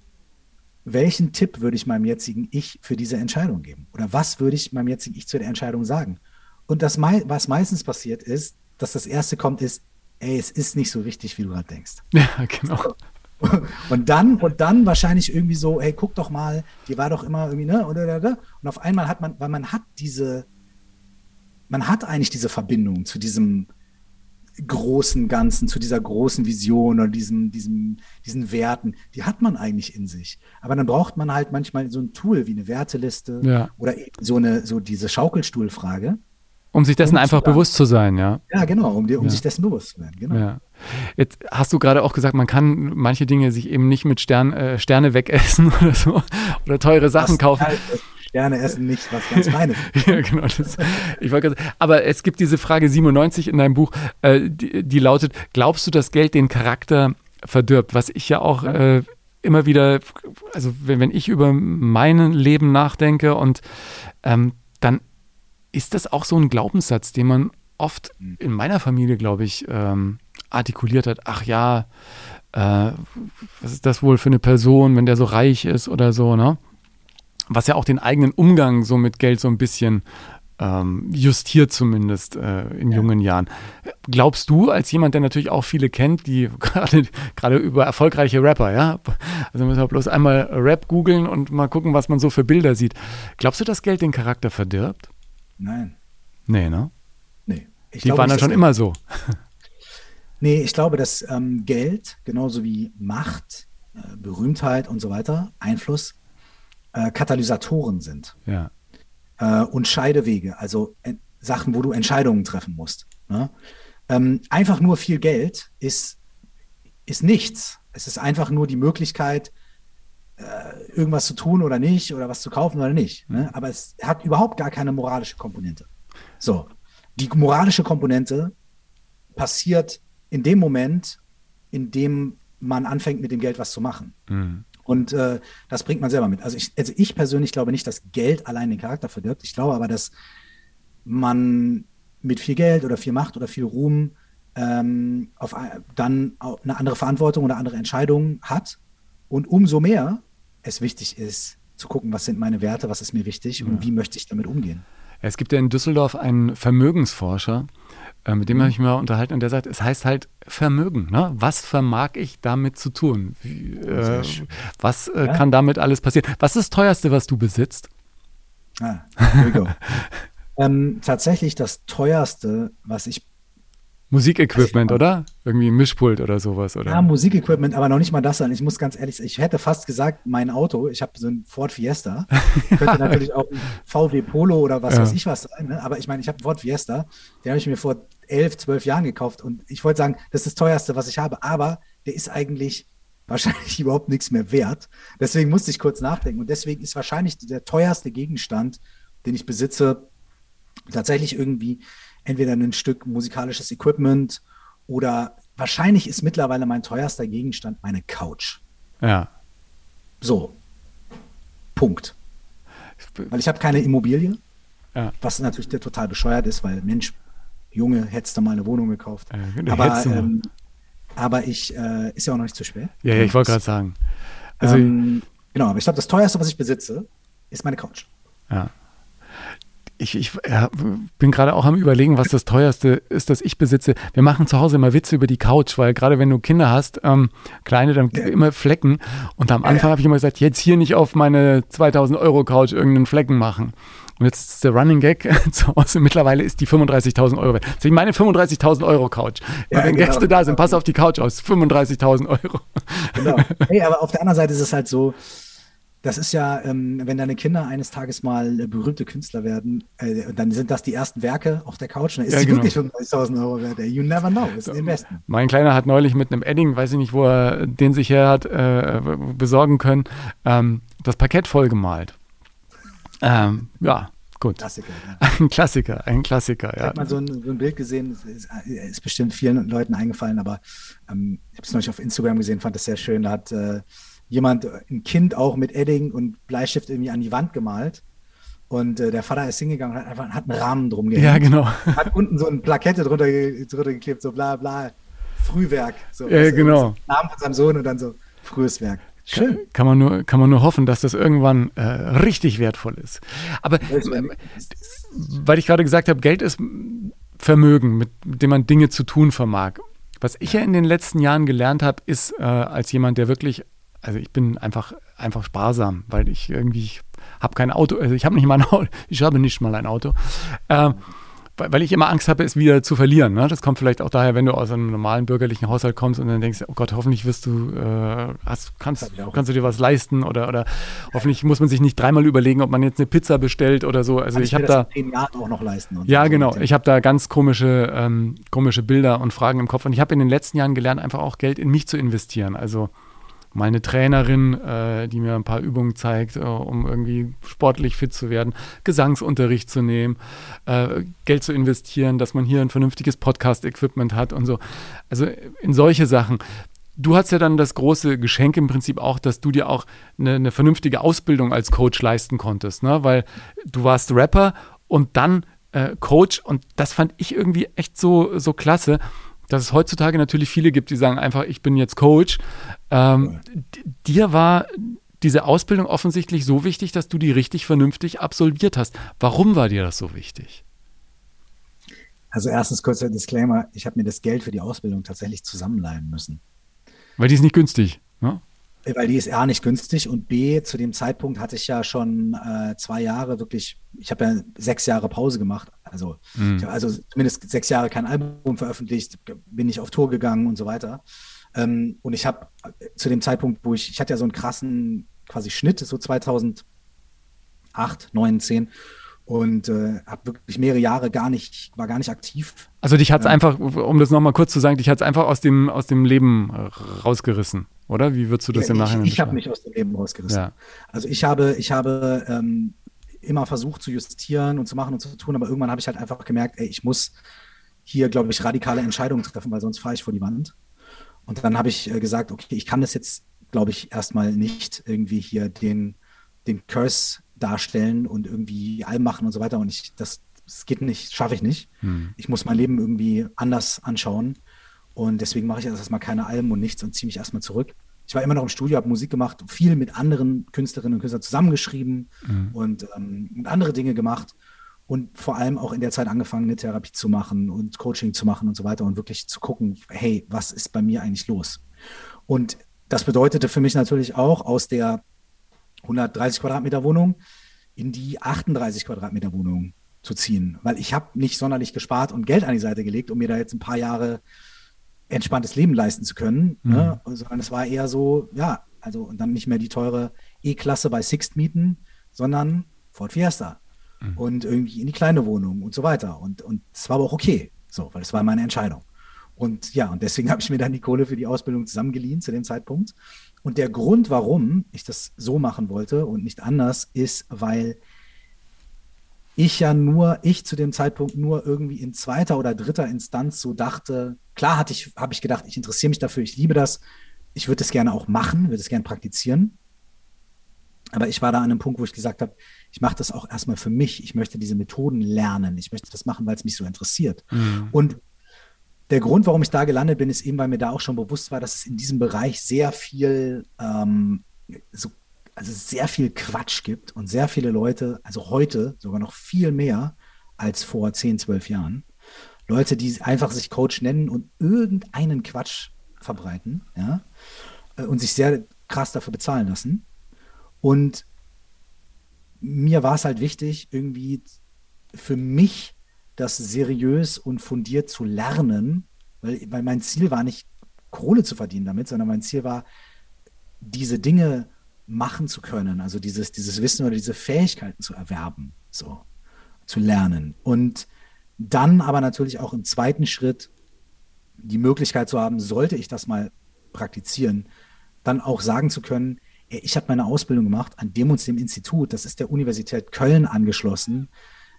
welchen Tipp würde ich meinem jetzigen Ich für diese Entscheidung geben? Oder was würde ich meinem jetzigen Ich zu der Entscheidung sagen? Und das, was meistens passiert ist, dass das Erste kommt, ist, ey, es ist nicht so wichtig, wie du gerade denkst. Ja, genau. Und dann, und dann wahrscheinlich irgendwie so, hey, guck doch mal, die war doch immer irgendwie, ne? Und auf einmal hat man, weil man hat diese, man hat eigentlich diese Verbindung zu diesem, großen Ganzen, zu dieser großen Vision oder diesem, diesem, diesen Werten, die hat man eigentlich in sich. Aber dann braucht man halt manchmal so ein Tool wie eine Werteliste ja. oder so eine, so diese Schaukelstuhlfrage. Um sich dessen um einfach zu bewusst zu sein, ja. Ja, genau, um, um ja. sich dessen bewusst zu werden, genau. Ja. Jetzt hast du gerade auch gesagt, man kann manche Dinge sich eben nicht mit Stern, äh, Sterne wegessen oder so oder teure Sachen kaufen. Halt, Sterne essen nicht was ganz Feines. ja, genau. Das, ich wollte aber es gibt diese Frage 97 in deinem Buch, äh, die, die, lautet: Glaubst du, dass Geld den Charakter verdirbt? Was ich ja auch äh, immer wieder, also wenn, wenn ich über mein Leben nachdenke und ähm, dann ist das auch so ein Glaubenssatz, den man oft mhm. in meiner Familie, glaube ich, ähm, artikuliert hat. Ach ja, äh, was ist das wohl für eine Person, wenn der so reich ist oder so, ne? Was ja auch den eigenen Umgang so mit Geld so ein bisschen ähm, justiert zumindest äh, in ja. jungen Jahren. Glaubst du, als jemand, der natürlich auch viele kennt, die gerade gerade über erfolgreiche Rapper, ja, also müssen wir bloß einmal Rap googeln und mal gucken, was man so für Bilder sieht. Glaubst du, dass Geld den Charakter verdirbt? Nein. Nee, ne? Nee. Ich die glaube, waren dann schon immer so. Nee, ich glaube, dass ähm, Geld, genauso wie Macht, äh, Berühmtheit und so weiter, Einfluss, äh, Katalysatoren sind. Ja. Äh, und Scheidewege, also äh, Sachen, wo du Entscheidungen treffen musst. Ne? Ähm, einfach nur viel Geld ist, ist nichts. Es ist einfach nur die Möglichkeit, äh, irgendwas zu tun oder nicht, oder was zu kaufen oder nicht. Ne? Aber es hat überhaupt gar keine moralische Komponente. So, die moralische Komponente passiert in dem Moment, in dem man anfängt, mit dem Geld was zu machen. Mhm. Und äh, das bringt man selber mit. Also ich, also ich persönlich glaube nicht, dass Geld allein den Charakter verdirbt. Ich glaube aber, dass man mit viel Geld oder viel Macht oder viel Ruhm ähm, auf, dann eine andere Verantwortung oder andere Entscheidungen hat. Und umso mehr es wichtig ist, zu gucken, was sind meine Werte, was ist mir wichtig und wie möchte ich damit umgehen. Es gibt ja in Düsseldorf einen Vermögensforscher, äh, mit dem mhm. habe ich mich mal unterhalten und der sagt, es heißt halt Vermögen. Ne? Was vermag ich damit zu tun? Wie, äh, was äh, ja. kann damit alles passieren? Was ist das teuerste, was du besitzt? Ah, here we go. ähm, tatsächlich das teuerste, was ich Musikequipment, oder? Irgendwie ein Mischpult oder sowas, oder? Ja, Musikequipment, aber noch nicht mal das sein. Ich muss ganz ehrlich sagen, ich hätte fast gesagt, mein Auto, ich habe so ein Ford Fiesta, könnte natürlich auch ein VW Polo oder was ja. weiß ich was sein, ne? aber ich meine, ich habe einen Ford Fiesta, den habe ich mir vor elf, zwölf Jahren gekauft und ich wollte sagen, das ist das teuerste, was ich habe, aber der ist eigentlich wahrscheinlich überhaupt nichts mehr wert. Deswegen musste ich kurz nachdenken und deswegen ist wahrscheinlich der teuerste Gegenstand, den ich besitze, tatsächlich irgendwie entweder ein Stück musikalisches Equipment oder wahrscheinlich ist mittlerweile mein teuerster Gegenstand meine Couch. Ja. So. Punkt. Weil ich habe keine Immobilie, ja. was natürlich total bescheuert ist, weil Mensch, Junge, hättest du mal eine Wohnung gekauft. Äh, aber, ähm, aber ich, äh, ist ja auch noch nicht zu spät. Ja, ja ich wollte gerade sagen. Also, ähm, genau, aber ich glaube, das teuerste, was ich besitze, ist meine Couch. Ja ich, ich ja, bin gerade auch am Überlegen, was das teuerste ist, das ich besitze. Wir machen zu Hause immer Witze über die Couch, weil gerade wenn du Kinder hast, ähm, kleine, dann ja. immer Flecken. Und am Anfang habe ich immer gesagt, jetzt hier nicht auf meine 2000 Euro Couch irgendeinen Flecken machen. Und jetzt ist der Running Gag zu Hause. Mittlerweile ist die 35.000 Euro wert. Ich meine 35.000 Euro Couch. Ja, wenn genau. Gäste da sind, pass auf die Couch aus. 35.000 Euro. Genau. Hey, aber auf der anderen Seite ist es halt so, das ist ja, ähm, wenn deine Kinder eines Tages mal äh, berühmte Künstler werden, äh, dann sind das die ersten Werke auf der Couch. Dann ist ja, die genau. wirklich 35.000 Euro wert. You never know. Ist ein Investment. Mein Kleiner hat neulich mit einem Edding, weiß ich nicht, wo er den sich her hat äh, besorgen können, ähm, das Parkett vollgemalt. Ähm, ja, Gut. Klassiker. Ja. Ein Klassiker, ein Klassiker, ja. Ich habe mal so ein, so ein, Bild gesehen, ist, ist, bestimmt vielen Leuten eingefallen, aber ähm, ich habe es neulich auf Instagram gesehen, fand das sehr schön. Da hat äh, jemand, ein Kind auch mit Edding und Bleistift irgendwie an die Wand gemalt. Und äh, der Vater ist hingegangen und hat einfach hat einen Rahmen drum gehängt. Ja, genau. Hat unten so eine Plakette drunter, drunter geklebt, so bla bla, Frühwerk. So, ja, also, genau. Namen von seinem Sohn und dann so frühes Werk. Schön. Kann, kann, man nur, kann man nur hoffen, dass das irgendwann äh, richtig wertvoll ist. Aber äh, weil ich gerade gesagt habe, Geld ist Vermögen, mit, mit dem man Dinge zu tun vermag. Was ich ja in den letzten Jahren gelernt habe, ist äh, als jemand, der wirklich also ich bin einfach, einfach sparsam, weil ich irgendwie, ich habe kein Auto, also ich habe nicht mal ein Auto, ich habe nicht mal ein Auto. Ähm, weil ich immer Angst habe, es wieder zu verlieren. Ne? Das kommt vielleicht auch daher, wenn du aus einem normalen bürgerlichen Haushalt kommst und dann denkst, oh Gott, hoffentlich wirst du, äh, hast, kannst, kannst du dir was leisten oder, oder hoffentlich muss man sich nicht dreimal überlegen, ob man jetzt eine Pizza bestellt oder so. Also Kann ich, ich habe da zehn Jahren auch noch leisten. ja, so genau. Ich habe da ganz komische, ähm, komische Bilder und Fragen im Kopf und ich habe in den letzten Jahren gelernt, einfach auch Geld in mich zu investieren. Also meine Trainerin, äh, die mir ein paar Übungen zeigt, äh, um irgendwie sportlich fit zu werden, Gesangsunterricht zu nehmen, äh, Geld zu investieren, dass man hier ein vernünftiges Podcast-Equipment hat und so. Also in solche Sachen. Du hast ja dann das große Geschenk im Prinzip auch, dass du dir auch eine, eine vernünftige Ausbildung als Coach leisten konntest, ne? weil du warst Rapper und dann äh, Coach und das fand ich irgendwie echt so, so klasse dass es heutzutage natürlich viele gibt, die sagen einfach, ich bin jetzt Coach. Ähm, dir war diese Ausbildung offensichtlich so wichtig, dass du die richtig vernünftig absolviert hast. Warum war dir das so wichtig? Also erstens kurzer Disclaimer, ich habe mir das Geld für die Ausbildung tatsächlich zusammenleihen müssen. Weil die ist nicht günstig, ne? Weil die ist A nicht günstig und B, zu dem Zeitpunkt hatte ich ja schon äh, zwei Jahre wirklich, ich habe ja sechs Jahre Pause gemacht. Also, mhm. also zumindest sechs Jahre kein Album veröffentlicht, bin ich auf Tour gegangen und so weiter. Ähm, und ich habe äh, zu dem Zeitpunkt, wo ich, ich hatte ja so einen krassen quasi Schnitt, so 2008, 9, 10 und äh, habe wirklich mehrere Jahre gar nicht, war gar nicht aktiv. Also dich hat es ähm, einfach, um das nochmal kurz zu sagen, dich hat es einfach aus dem, aus dem Leben rausgerissen. Oder wie würdest du das ja, im Nachhinein Ich, ich habe mich aus dem Leben rausgerissen. Ja. Also ich habe, ich habe ähm, immer versucht zu justieren und zu machen und zu tun, aber irgendwann habe ich halt einfach gemerkt, ey, ich muss hier, glaube ich, radikale Entscheidungen treffen, weil sonst fahre ich vor die Wand. Und dann habe ich äh, gesagt, okay, ich kann das jetzt, glaube ich, erstmal nicht irgendwie hier den, den Curse darstellen und irgendwie Alben machen und so weiter. Und ich, das, das geht nicht, schaffe ich nicht. Hm. Ich muss mein Leben irgendwie anders anschauen. Und deswegen mache ich erstmal keine Alben und nichts und ziehe mich erstmal zurück. Ich war immer noch im Studio, habe Musik gemacht, viel mit anderen Künstlerinnen und Künstlern zusammengeschrieben mhm. und, ähm, und andere Dinge gemacht und vor allem auch in der Zeit angefangen, eine Therapie zu machen und Coaching zu machen und so weiter und wirklich zu gucken, hey, was ist bei mir eigentlich los? Und das bedeutete für mich natürlich auch aus der 130 Quadratmeter Wohnung in die 38 Quadratmeter Wohnung zu ziehen, weil ich habe nicht sonderlich gespart und Geld an die Seite gelegt, um mir da jetzt ein paar Jahre entspanntes Leben leisten zu können, mhm. ne? sondern es war eher so, ja, also und dann nicht mehr die teure E-Klasse bei Sixt mieten, sondern Ford Fiesta mhm. und irgendwie in die kleine Wohnung und so weiter. Und, und das war aber auch okay, so, weil das war meine Entscheidung. Und ja, und deswegen habe ich mir dann die Kohle für die Ausbildung zusammengeliehen zu dem Zeitpunkt. Und der Grund, warum ich das so machen wollte und nicht anders, ist, weil ich ja nur, ich zu dem Zeitpunkt nur irgendwie in zweiter oder dritter Instanz so dachte, klar hatte ich, habe ich gedacht, ich interessiere mich dafür, ich liebe das, ich würde es gerne auch machen, würde es gerne praktizieren. Aber ich war da an einem Punkt, wo ich gesagt habe, ich mache das auch erstmal für mich. Ich möchte diese Methoden lernen. Ich möchte das machen, weil es mich so interessiert. Mhm. Und der Grund, warum ich da gelandet bin, ist eben, weil mir da auch schon bewusst war, dass es in diesem Bereich sehr viel, ähm, so, also sehr viel Quatsch gibt und sehr viele Leute, also heute sogar noch viel mehr als vor 10, 12 Jahren. Leute, die einfach sich Coach nennen und irgendeinen Quatsch verbreiten, ja, äh, und sich sehr krass dafür bezahlen lassen. Und mir war es halt wichtig, irgendwie für mich das seriös und fundiert zu lernen, weil, weil mein Ziel war nicht, Kohle zu verdienen damit, sondern mein Ziel war, diese Dinge machen zu können, also dieses, dieses Wissen oder diese Fähigkeiten zu erwerben, so zu lernen. Und dann aber natürlich auch im zweiten Schritt die Möglichkeit zu haben, sollte ich das mal praktizieren, dann auch sagen zu können, ich habe meine Ausbildung gemacht an dem und dem Institut, das ist der Universität Köln angeschlossen.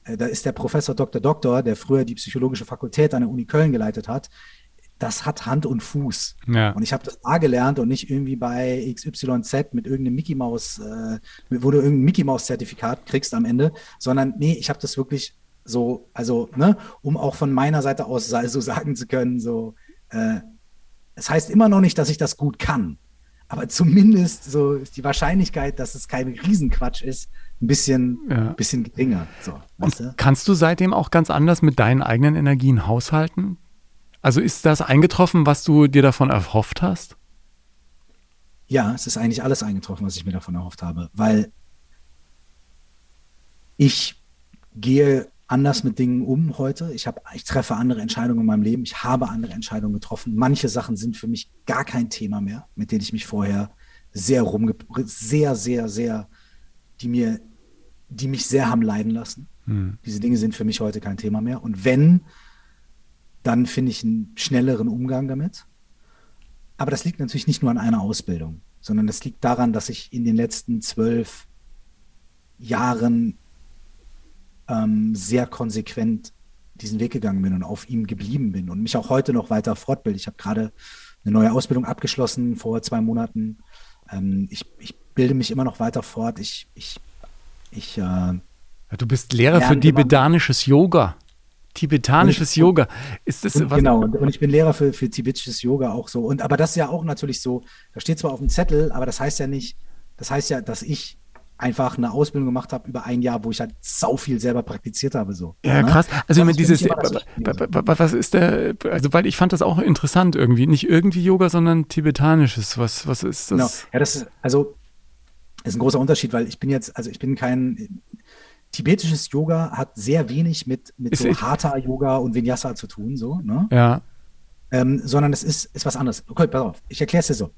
Äh, da ist der Professor Dr. Doktor, der früher die psychologische Fakultät an der Uni Köln geleitet hat. Das hat Hand und Fuß. Ja. Und ich habe das da gelernt und nicht irgendwie bei XYZ mit irgendeinem Mickey Maus, äh, wo du irgendein Mickey Maus Zertifikat kriegst am Ende, sondern nee, ich habe das wirklich so, also, ne, um auch von meiner Seite aus so sagen zu können, so, äh, es heißt immer noch nicht, dass ich das gut kann. Aber zumindest so ist die Wahrscheinlichkeit, dass es kein Riesenquatsch ist, ein bisschen, ja. bisschen geringer. So, weißt du? Kannst du seitdem auch ganz anders mit deinen eigenen Energien haushalten? Also ist das eingetroffen, was du dir davon erhofft hast? Ja, es ist eigentlich alles eingetroffen, was ich mir davon erhofft habe, weil ich gehe anders mit Dingen um heute. Ich, hab, ich treffe andere Entscheidungen in meinem Leben. Ich habe andere Entscheidungen getroffen. Manche Sachen sind für mich gar kein Thema mehr, mit denen ich mich vorher sehr rumge sehr, sehr, sehr, die mir, die mich sehr haben leiden lassen. Hm. Diese Dinge sind für mich heute kein Thema mehr. Und wenn, dann finde ich einen schnelleren Umgang damit. Aber das liegt natürlich nicht nur an einer Ausbildung, sondern das liegt daran, dass ich in den letzten zwölf Jahren ähm, sehr konsequent diesen Weg gegangen bin und auf ihm geblieben bin und mich auch heute noch weiter fortbilde. Ich habe gerade eine neue Ausbildung abgeschlossen vor zwei Monaten. Ähm, ich, ich, bilde mich immer noch weiter fort. Ich, ich, ich äh, ja, du bist Lehrer für tibetanisches Yoga. Tibetanisches ich, Yoga. Ist das und, was? Genau, und, und, ich bin Lehrer für, für tibetisches Yoga auch so. Und aber das ist ja auch natürlich so, da steht zwar auf dem Zettel, aber das heißt ja nicht, das heißt ja, dass ich einfach eine Ausbildung gemacht habe über ein Jahr, wo ich halt sau viel selber praktiziert habe. So. Ja, ne? krass. Also, wenn dieses, was ist der, also, weil ich fand das auch interessant irgendwie. Nicht irgendwie Yoga, sondern tibetanisches. Was, was ist das? Genau. Ja, das ist, also, ist ein großer Unterschied, weil ich bin jetzt, also ich bin kein, tibetisches Yoga hat sehr wenig mit, mit so harter Yoga und Vinyasa zu tun, so, ne? Ja. Ähm, sondern es ist, ist was anderes. Okay, pass auf, ich erkläre es dir so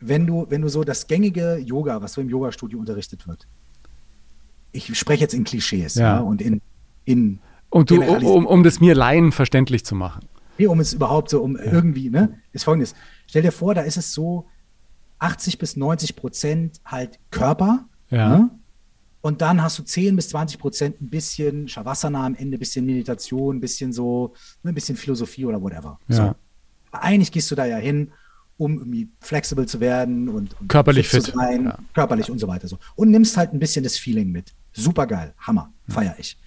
wenn du, wenn du so das gängige Yoga, was so im Yoga-Studio unterrichtet wird, ich spreche jetzt in Klischees ja. ja und in, in und du, um, um das mir Laien verständlich zu machen. Nee, um es überhaupt so, um ja. irgendwie, ne, ist folgendes. Stell dir vor, da ist es so 80 bis 90 Prozent halt Körper. Ja. Ne? Und dann hast du 10 bis 20 Prozent ein bisschen Shavasana am Ende, ein bisschen Meditation, ein bisschen so, ne, ein bisschen Philosophie oder whatever. Ja. So. Eigentlich gehst du da ja hin, um irgendwie flexibel zu werden und, und körperlich fit, zu sein, ja. körperlich und so weiter. So. Und nimmst halt ein bisschen das Feeling mit. Super geil, Hammer, feier ich.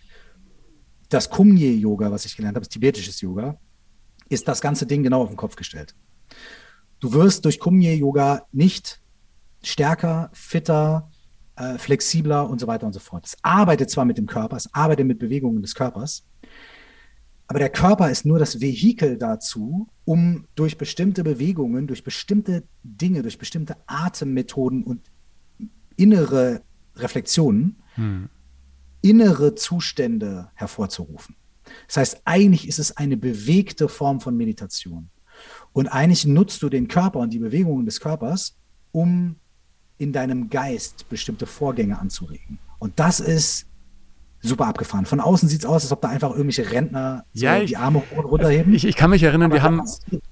Das Kumye-Yoga, was ich gelernt habe, ist tibetisches Yoga, ist das ganze Ding genau auf den Kopf gestellt. Du wirst durch Kumye-Yoga nicht stärker, fitter, äh, flexibler und so weiter und so fort. Es arbeitet zwar mit dem Körper, es arbeitet mit Bewegungen des Körpers, aber der Körper ist nur das Vehikel dazu, um durch bestimmte Bewegungen, durch bestimmte Dinge, durch bestimmte Atemmethoden und innere Reflexionen, hm. innere Zustände hervorzurufen. Das heißt, eigentlich ist es eine bewegte Form von Meditation. Und eigentlich nutzt du den Körper und die Bewegungen des Körpers, um in deinem Geist bestimmte Vorgänge anzuregen. Und das ist super abgefahren. Von außen sieht es aus, als ob da einfach irgendwelche Rentner so ja, ich, die Arme runterheben. Ich, ich kann mich erinnern, wir haben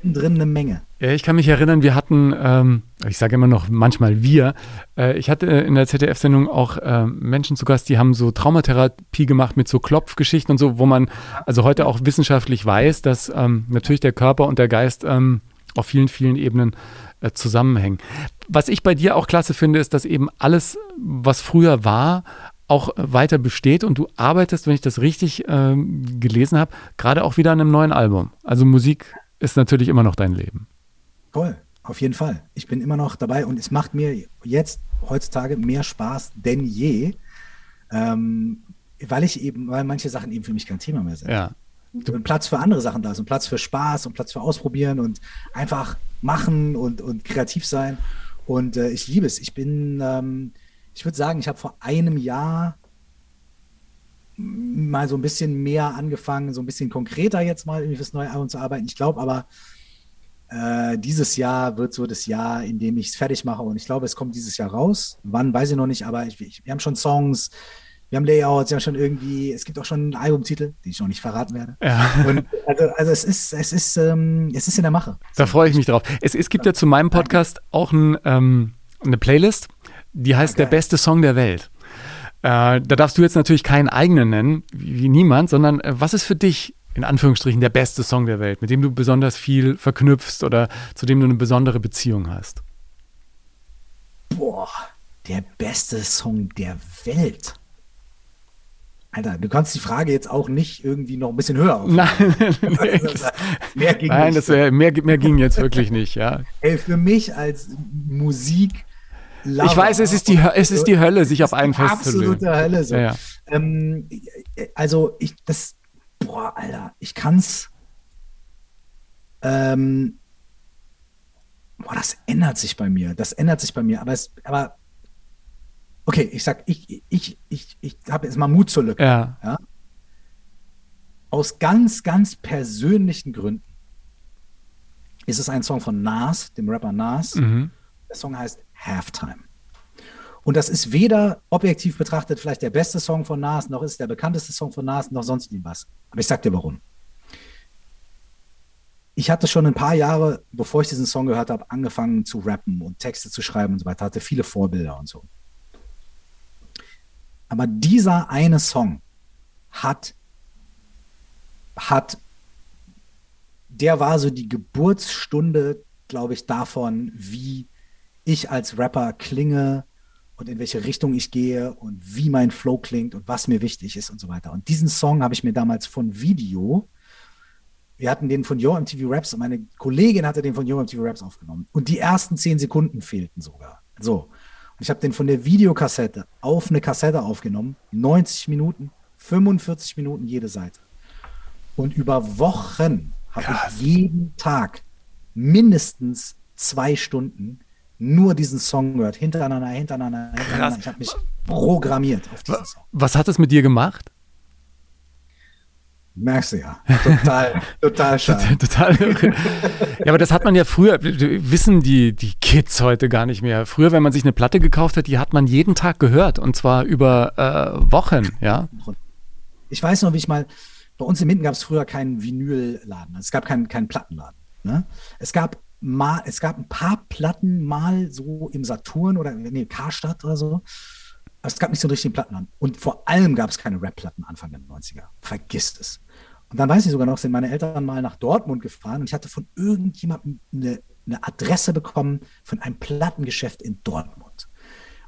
drin eine Menge. Ja, ich kann mich erinnern, wir hatten, ähm, ich sage immer noch manchmal wir, äh, ich hatte in der ZDF-Sendung auch äh, Menschen zu Gast, die haben so Traumatherapie gemacht mit so Klopfgeschichten und so, wo man also heute auch wissenschaftlich weiß, dass ähm, natürlich der Körper und der Geist ähm, auf vielen, vielen Ebenen äh, zusammenhängen. Was ich bei dir auch klasse finde, ist, dass eben alles, was früher war, auch weiter besteht und du arbeitest, wenn ich das richtig ähm, gelesen habe, gerade auch wieder an einem neuen Album. Also Musik ist natürlich immer noch dein Leben. Voll, auf jeden Fall. Ich bin immer noch dabei und es macht mir jetzt heutzutage mehr Spaß denn je, ähm, weil ich eben, weil manche Sachen eben für mich kein Thema mehr sind. Ja. Platz für andere Sachen da ist und Platz für Spaß und Platz für Ausprobieren und einfach machen und, und kreativ sein. Und äh, ich liebe es. Ich bin, ähm, ich würde sagen, ich habe vor einem Jahr mal so ein bisschen mehr angefangen, so ein bisschen konkreter jetzt mal irgendwie fürs neue Album zu arbeiten. Ich glaube aber, äh, dieses Jahr wird so das Jahr, in dem ich es fertig mache. Und ich glaube, es kommt dieses Jahr raus. Wann, weiß ich noch nicht, aber ich, ich, wir haben schon Songs, wir haben Layouts, wir haben schon irgendwie, es gibt auch schon einen Albumtitel, den ich noch nicht verraten werde. Ja. Also, also es ist, es ist, ähm, es ist in der Mache. Da freue ich mich drauf. Es, es gibt ja zu meinem Podcast auch ein, ähm, eine Playlist, die heißt okay. Der beste Song der Welt. Äh, da darfst du jetzt natürlich keinen eigenen nennen, wie, wie niemand, sondern äh, was ist für dich in Anführungsstrichen der beste Song der Welt, mit dem du besonders viel verknüpfst oder zu dem du eine besondere Beziehung hast? Boah, der beste Song der Welt. Alter, du kannst die Frage jetzt auch nicht irgendwie noch ein bisschen höher aufnehmen. Nein, nee, mehr ging nein, nicht. Das mehr, mehr ging jetzt wirklich nicht, ja. Ey, für mich als Musik. Ich weiß, es ist die, es ist die Hölle, sich auf einen festzulegen. Absolute Hölle. So. Ja, ja. Ähm, also, ich, das, boah, Alter, ich kann's. Ähm, boah, das ändert sich bei mir. Das ändert sich bei mir. Aber, es, aber okay, ich sag, ich, ich, ich, ich habe jetzt mal Mut zur Lücke. Ja. ja. Aus ganz, ganz persönlichen Gründen ist es ein Song von Nas, dem Rapper Nas. Mhm. Der Song heißt Halftime. Und das ist weder objektiv betrachtet vielleicht der beste Song von Nas, noch ist es der bekannteste Song von Nas, noch sonst irgendwas. Aber ich sag dir warum. Ich hatte schon ein paar Jahre, bevor ich diesen Song gehört habe, angefangen zu rappen und Texte zu schreiben und so weiter, hatte viele Vorbilder und so. Aber dieser eine Song hat, hat, der war so die Geburtsstunde, glaube ich, davon, wie ich als Rapper klinge und in welche Richtung ich gehe und wie mein Flow klingt und was mir wichtig ist und so weiter. Und diesen Song habe ich mir damals von Video, wir hatten den von Yo MTV Raps und meine Kollegin hatte den von Yo MTV Raps aufgenommen. Und die ersten zehn Sekunden fehlten sogar. So. Ich habe den von der Videokassette auf eine Kassette aufgenommen. 90 Minuten, 45 Minuten jede Seite. Und über Wochen habe ich jeden Tag mindestens zwei Stunden nur diesen Song gehört. Hintereinander, hintereinander, hintereinander. Ich habe mich programmiert auf diesen Song. Was hat es mit dir gemacht? Merkst du ja. Total, total schade. total irre. Ja, aber das hat man ja früher, wissen die, die Kids heute gar nicht mehr. Früher, wenn man sich eine Platte gekauft hat, die hat man jeden Tag gehört und zwar über äh, Wochen, ja. Ich weiß noch, wie ich mal, bei uns in Minden gab es früher keinen Vinylladen. Also es gab keinen, keinen Plattenladen. Ne? Es gab mal, es gab ein paar Platten mal so im Saturn oder nee, Karstadt oder so. Es gab nicht so einen richtigen Plattenladen. Und vor allem gab es keine Rap-Platten Anfang der 90er. Vergisst es. Und dann weiß ich sogar noch, sind meine Eltern mal nach Dortmund gefahren und ich hatte von irgendjemandem eine, eine Adresse bekommen von einem Plattengeschäft in Dortmund.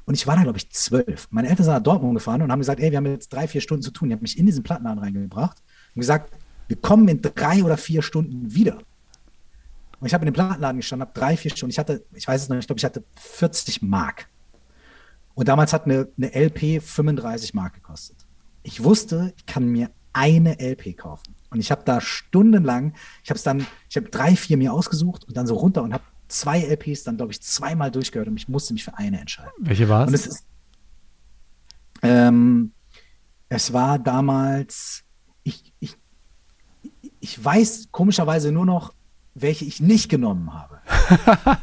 Und ich war da, glaube ich, zwölf. Meine Eltern sind nach Dortmund gefahren und haben gesagt, ey, wir haben jetzt drei, vier Stunden zu tun. Die haben mich in diesen Plattenladen reingebracht und gesagt, wir kommen in drei oder vier Stunden wieder. Und ich habe in dem Plattenladen gestanden, habe drei, vier Stunden. Ich hatte, ich weiß es noch, ich glaube, ich hatte 40 Mark. Und damals hat eine, eine LP 35 Mark gekostet. Ich wusste, ich kann mir eine LP kaufen. Und ich habe da stundenlang, ich habe es dann, ich habe drei, vier mir ausgesucht und dann so runter und habe zwei LPs dann, glaube ich, zweimal durchgehört und ich musste mich für eine entscheiden. Welche war es? Ist, ähm, es war damals, ich, ich, ich weiß komischerweise nur noch, welche ich nicht genommen habe.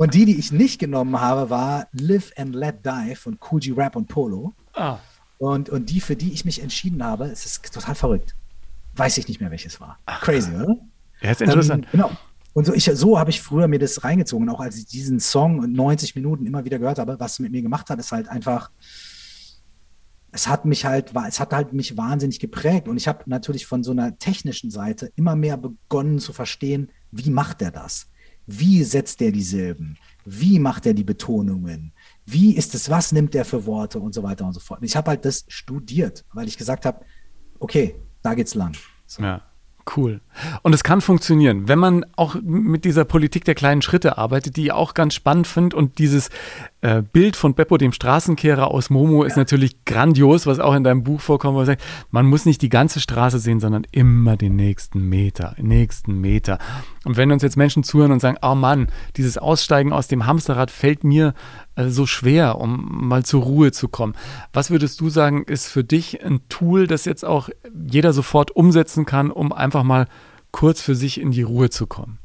und die, die ich nicht genommen habe, war Live and Let Die von Cool G Rap und Polo. Ah. Und, und die, für die ich mich entschieden habe, es ist total verrückt. Weiß ich nicht mehr, welches war. Crazy, oder? Ja, ist interessant. Ähm, genau. Und so, ich, so habe ich früher mir das reingezogen. Auch als ich diesen Song 90 Minuten immer wieder gehört habe, was es mit mir gemacht hat, ist halt einfach, es hat mich halt, es hat halt mich wahnsinnig geprägt. Und ich habe natürlich von so einer technischen Seite immer mehr begonnen zu verstehen, wie macht er das? Wie setzt er die Silben? Wie macht er die Betonungen? Wie ist es, was nimmt er für Worte und so weiter und so fort. Und ich habe halt das studiert, weil ich gesagt habe, okay, da geht's lang. So. Ja. Cool. Und es kann funktionieren, wenn man auch mit dieser Politik der kleinen Schritte arbeitet, die ich auch ganz spannend finde. Und dieses äh, Bild von Beppo, dem Straßenkehrer aus Momo, ja. ist natürlich grandios, was auch in deinem Buch vorkommt, wo man sagt, man muss nicht die ganze Straße sehen, sondern immer den nächsten Meter, nächsten Meter. Und wenn uns jetzt Menschen zuhören und sagen, oh Mann, dieses Aussteigen aus dem Hamsterrad fällt mir äh, so schwer, um mal zur Ruhe zu kommen. Was würdest du sagen, ist für dich ein Tool, das jetzt auch jeder sofort umsetzen kann, um einfach mal kurz für sich in die Ruhe zu kommen?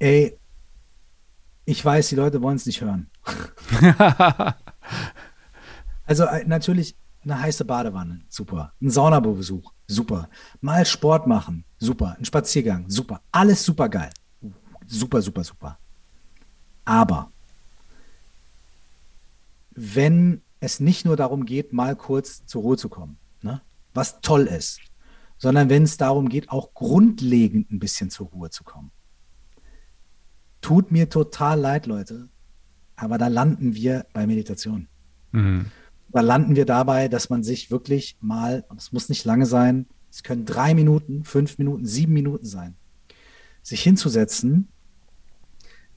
Ey, ich weiß, die Leute wollen es nicht hören. also äh, natürlich eine heiße Badewanne, super. Ein Saunabesuch, super. Mal Sport machen, super. Ein Spaziergang, super. Alles super geil. Super, super, super. Aber wenn es nicht nur darum geht, mal kurz zur Ruhe zu kommen, ne? was toll ist, sondern wenn es darum geht, auch grundlegend ein bisschen zur Ruhe zu kommen. Tut mir total leid, Leute, aber da landen wir bei Meditation. Mhm. Da landen wir dabei, dass man sich wirklich mal, und es muss nicht lange sein, es können drei Minuten, fünf Minuten, sieben Minuten sein, sich hinzusetzen,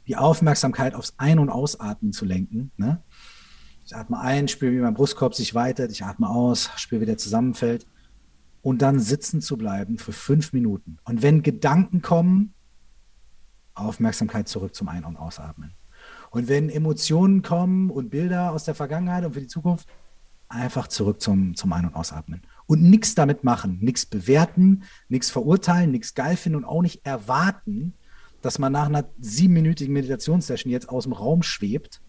die Aufmerksamkeit aufs Ein- und Ausatmen zu lenken. Ne? Ich atme ein, spüre, wie mein Brustkorb sich weitet, ich atme aus, spüre, wie der zusammenfällt. Und dann sitzen zu bleiben für fünf Minuten. Und wenn Gedanken kommen, Aufmerksamkeit zurück zum Ein- und Ausatmen. Und wenn Emotionen kommen und Bilder aus der Vergangenheit und für die Zukunft, einfach zurück zum, zum Ein- und Ausatmen. Und nichts damit machen, nichts bewerten, nichts verurteilen, nichts geil finden und auch nicht erwarten, dass man nach einer siebenminütigen Meditationssession jetzt aus dem Raum schwebt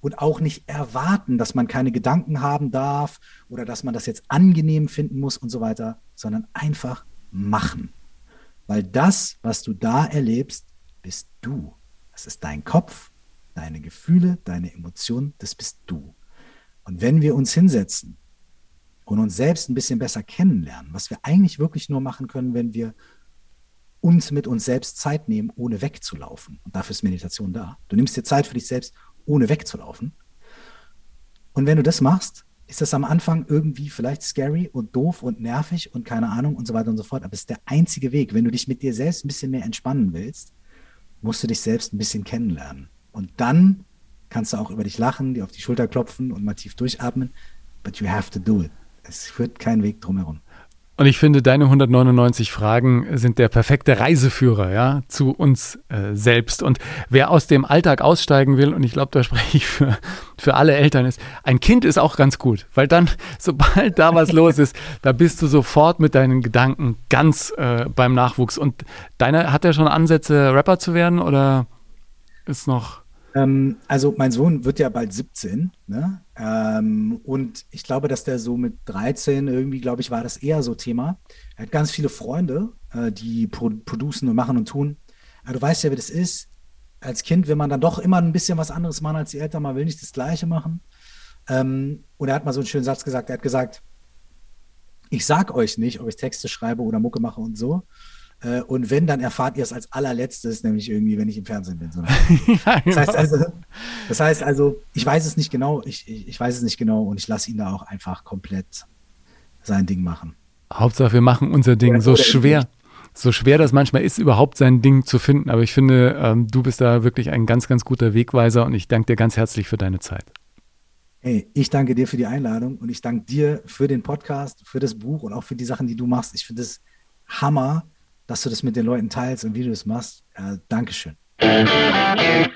und auch nicht erwarten, dass man keine Gedanken haben darf oder dass man das jetzt angenehm finden muss und so weiter, sondern einfach machen. Weil das, was du da erlebst, bist du. Das ist dein Kopf, deine Gefühle, deine Emotionen, das bist du. Und wenn wir uns hinsetzen und uns selbst ein bisschen besser kennenlernen, was wir eigentlich wirklich nur machen können, wenn wir uns mit uns selbst Zeit nehmen, ohne wegzulaufen. Und dafür ist Meditation da. Du nimmst dir Zeit für dich selbst, ohne wegzulaufen. Und wenn du das machst, ist das am Anfang irgendwie vielleicht scary und doof und nervig und keine Ahnung und so weiter und so fort. Aber es ist der einzige Weg. Wenn du dich mit dir selbst ein bisschen mehr entspannen willst, musst du dich selbst ein bisschen kennenlernen. Und dann kannst du auch über dich lachen, dir auf die Schulter klopfen und mal tief durchatmen. But you have to do it. Es führt kein Weg drumherum. Und ich finde, deine 199 Fragen sind der perfekte Reiseführer ja, zu uns äh, selbst. Und wer aus dem Alltag aussteigen will, und ich glaube, da spreche ich für, für alle Eltern, ist, ein Kind ist auch ganz gut, weil dann, sobald da was los ist, da bist du sofort mit deinen Gedanken ganz äh, beim Nachwuchs. Und deiner, hat er schon Ansätze, Rapper zu werden oder ist noch. Ähm, also mein Sohn wird ja bald 17, ne? Ähm, und ich glaube, dass der so mit 13 irgendwie, glaube ich, war das eher so Thema. Er hat ganz viele Freunde, äh, die pro producen und machen und tun. Aber du weißt ja, wie das ist. Als Kind will man dann doch immer ein bisschen was anderes machen als die Eltern. Man will nicht das Gleiche machen. Ähm, und er hat mal so einen schönen Satz gesagt. Er hat gesagt, ich sag euch nicht, ob ich Texte schreibe oder Mucke mache und so. Äh, und wenn, dann erfahrt ihr es als allerletztes, nämlich irgendwie, wenn ich im Fernsehen bin. Ja, genau. das, heißt also, das heißt also, ich weiß es nicht genau, ich, ich, ich weiß es nicht genau und ich lasse ihn da auch einfach komplett sein Ding machen. Hauptsache, wir machen unser Ding so schwer. So schwer das manchmal ist, überhaupt sein Ding zu finden. Aber ich finde, ähm, du bist da wirklich ein ganz, ganz guter Wegweiser und ich danke dir ganz herzlich für deine Zeit. Hey, ich danke dir für die Einladung und ich danke dir für den Podcast, für das Buch und auch für die Sachen, die du machst. Ich finde es Hammer, dass du das mit den Leuten teilst und wie du das machst. Äh, Dankeschön.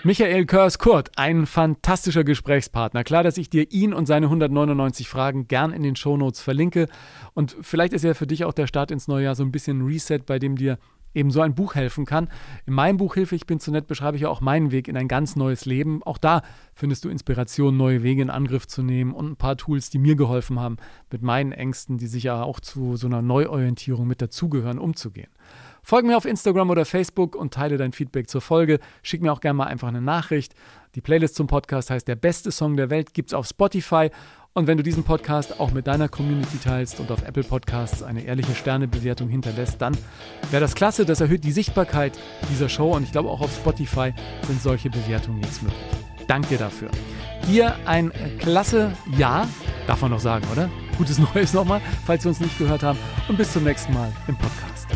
Michael Körs-Kurt, ein fantastischer Gesprächspartner. Klar, dass ich dir ihn und seine 199 Fragen gern in den Shownotes verlinke. Und vielleicht ist ja für dich auch der Start ins neue Jahr so ein bisschen Reset, bei dem dir eben so ein Buch helfen kann. In meinem Buch Hilfe, ich bin zu nett, beschreibe ich ja auch meinen Weg in ein ganz neues Leben. Auch da findest du Inspiration, neue Wege in Angriff zu nehmen und ein paar Tools, die mir geholfen haben, mit meinen Ängsten, die sicher auch zu so einer Neuorientierung mit dazugehören, umzugehen. Folge mir auf Instagram oder Facebook und teile dein Feedback zur Folge. Schick mir auch gerne mal einfach eine Nachricht. Die Playlist zum Podcast heißt Der beste Song der Welt, gibt es auf Spotify und wenn du diesen Podcast auch mit deiner Community teilst und auf Apple Podcasts eine ehrliche Sternebewertung hinterlässt, dann wäre das klasse. Das erhöht die Sichtbarkeit dieser Show und ich glaube auch auf Spotify sind solche Bewertungen jetzt möglich. Danke dir dafür. Dir ein klasse Jahr, darf man noch sagen, oder? Gutes Neues nochmal, falls wir uns nicht gehört haben und bis zum nächsten Mal im Podcast.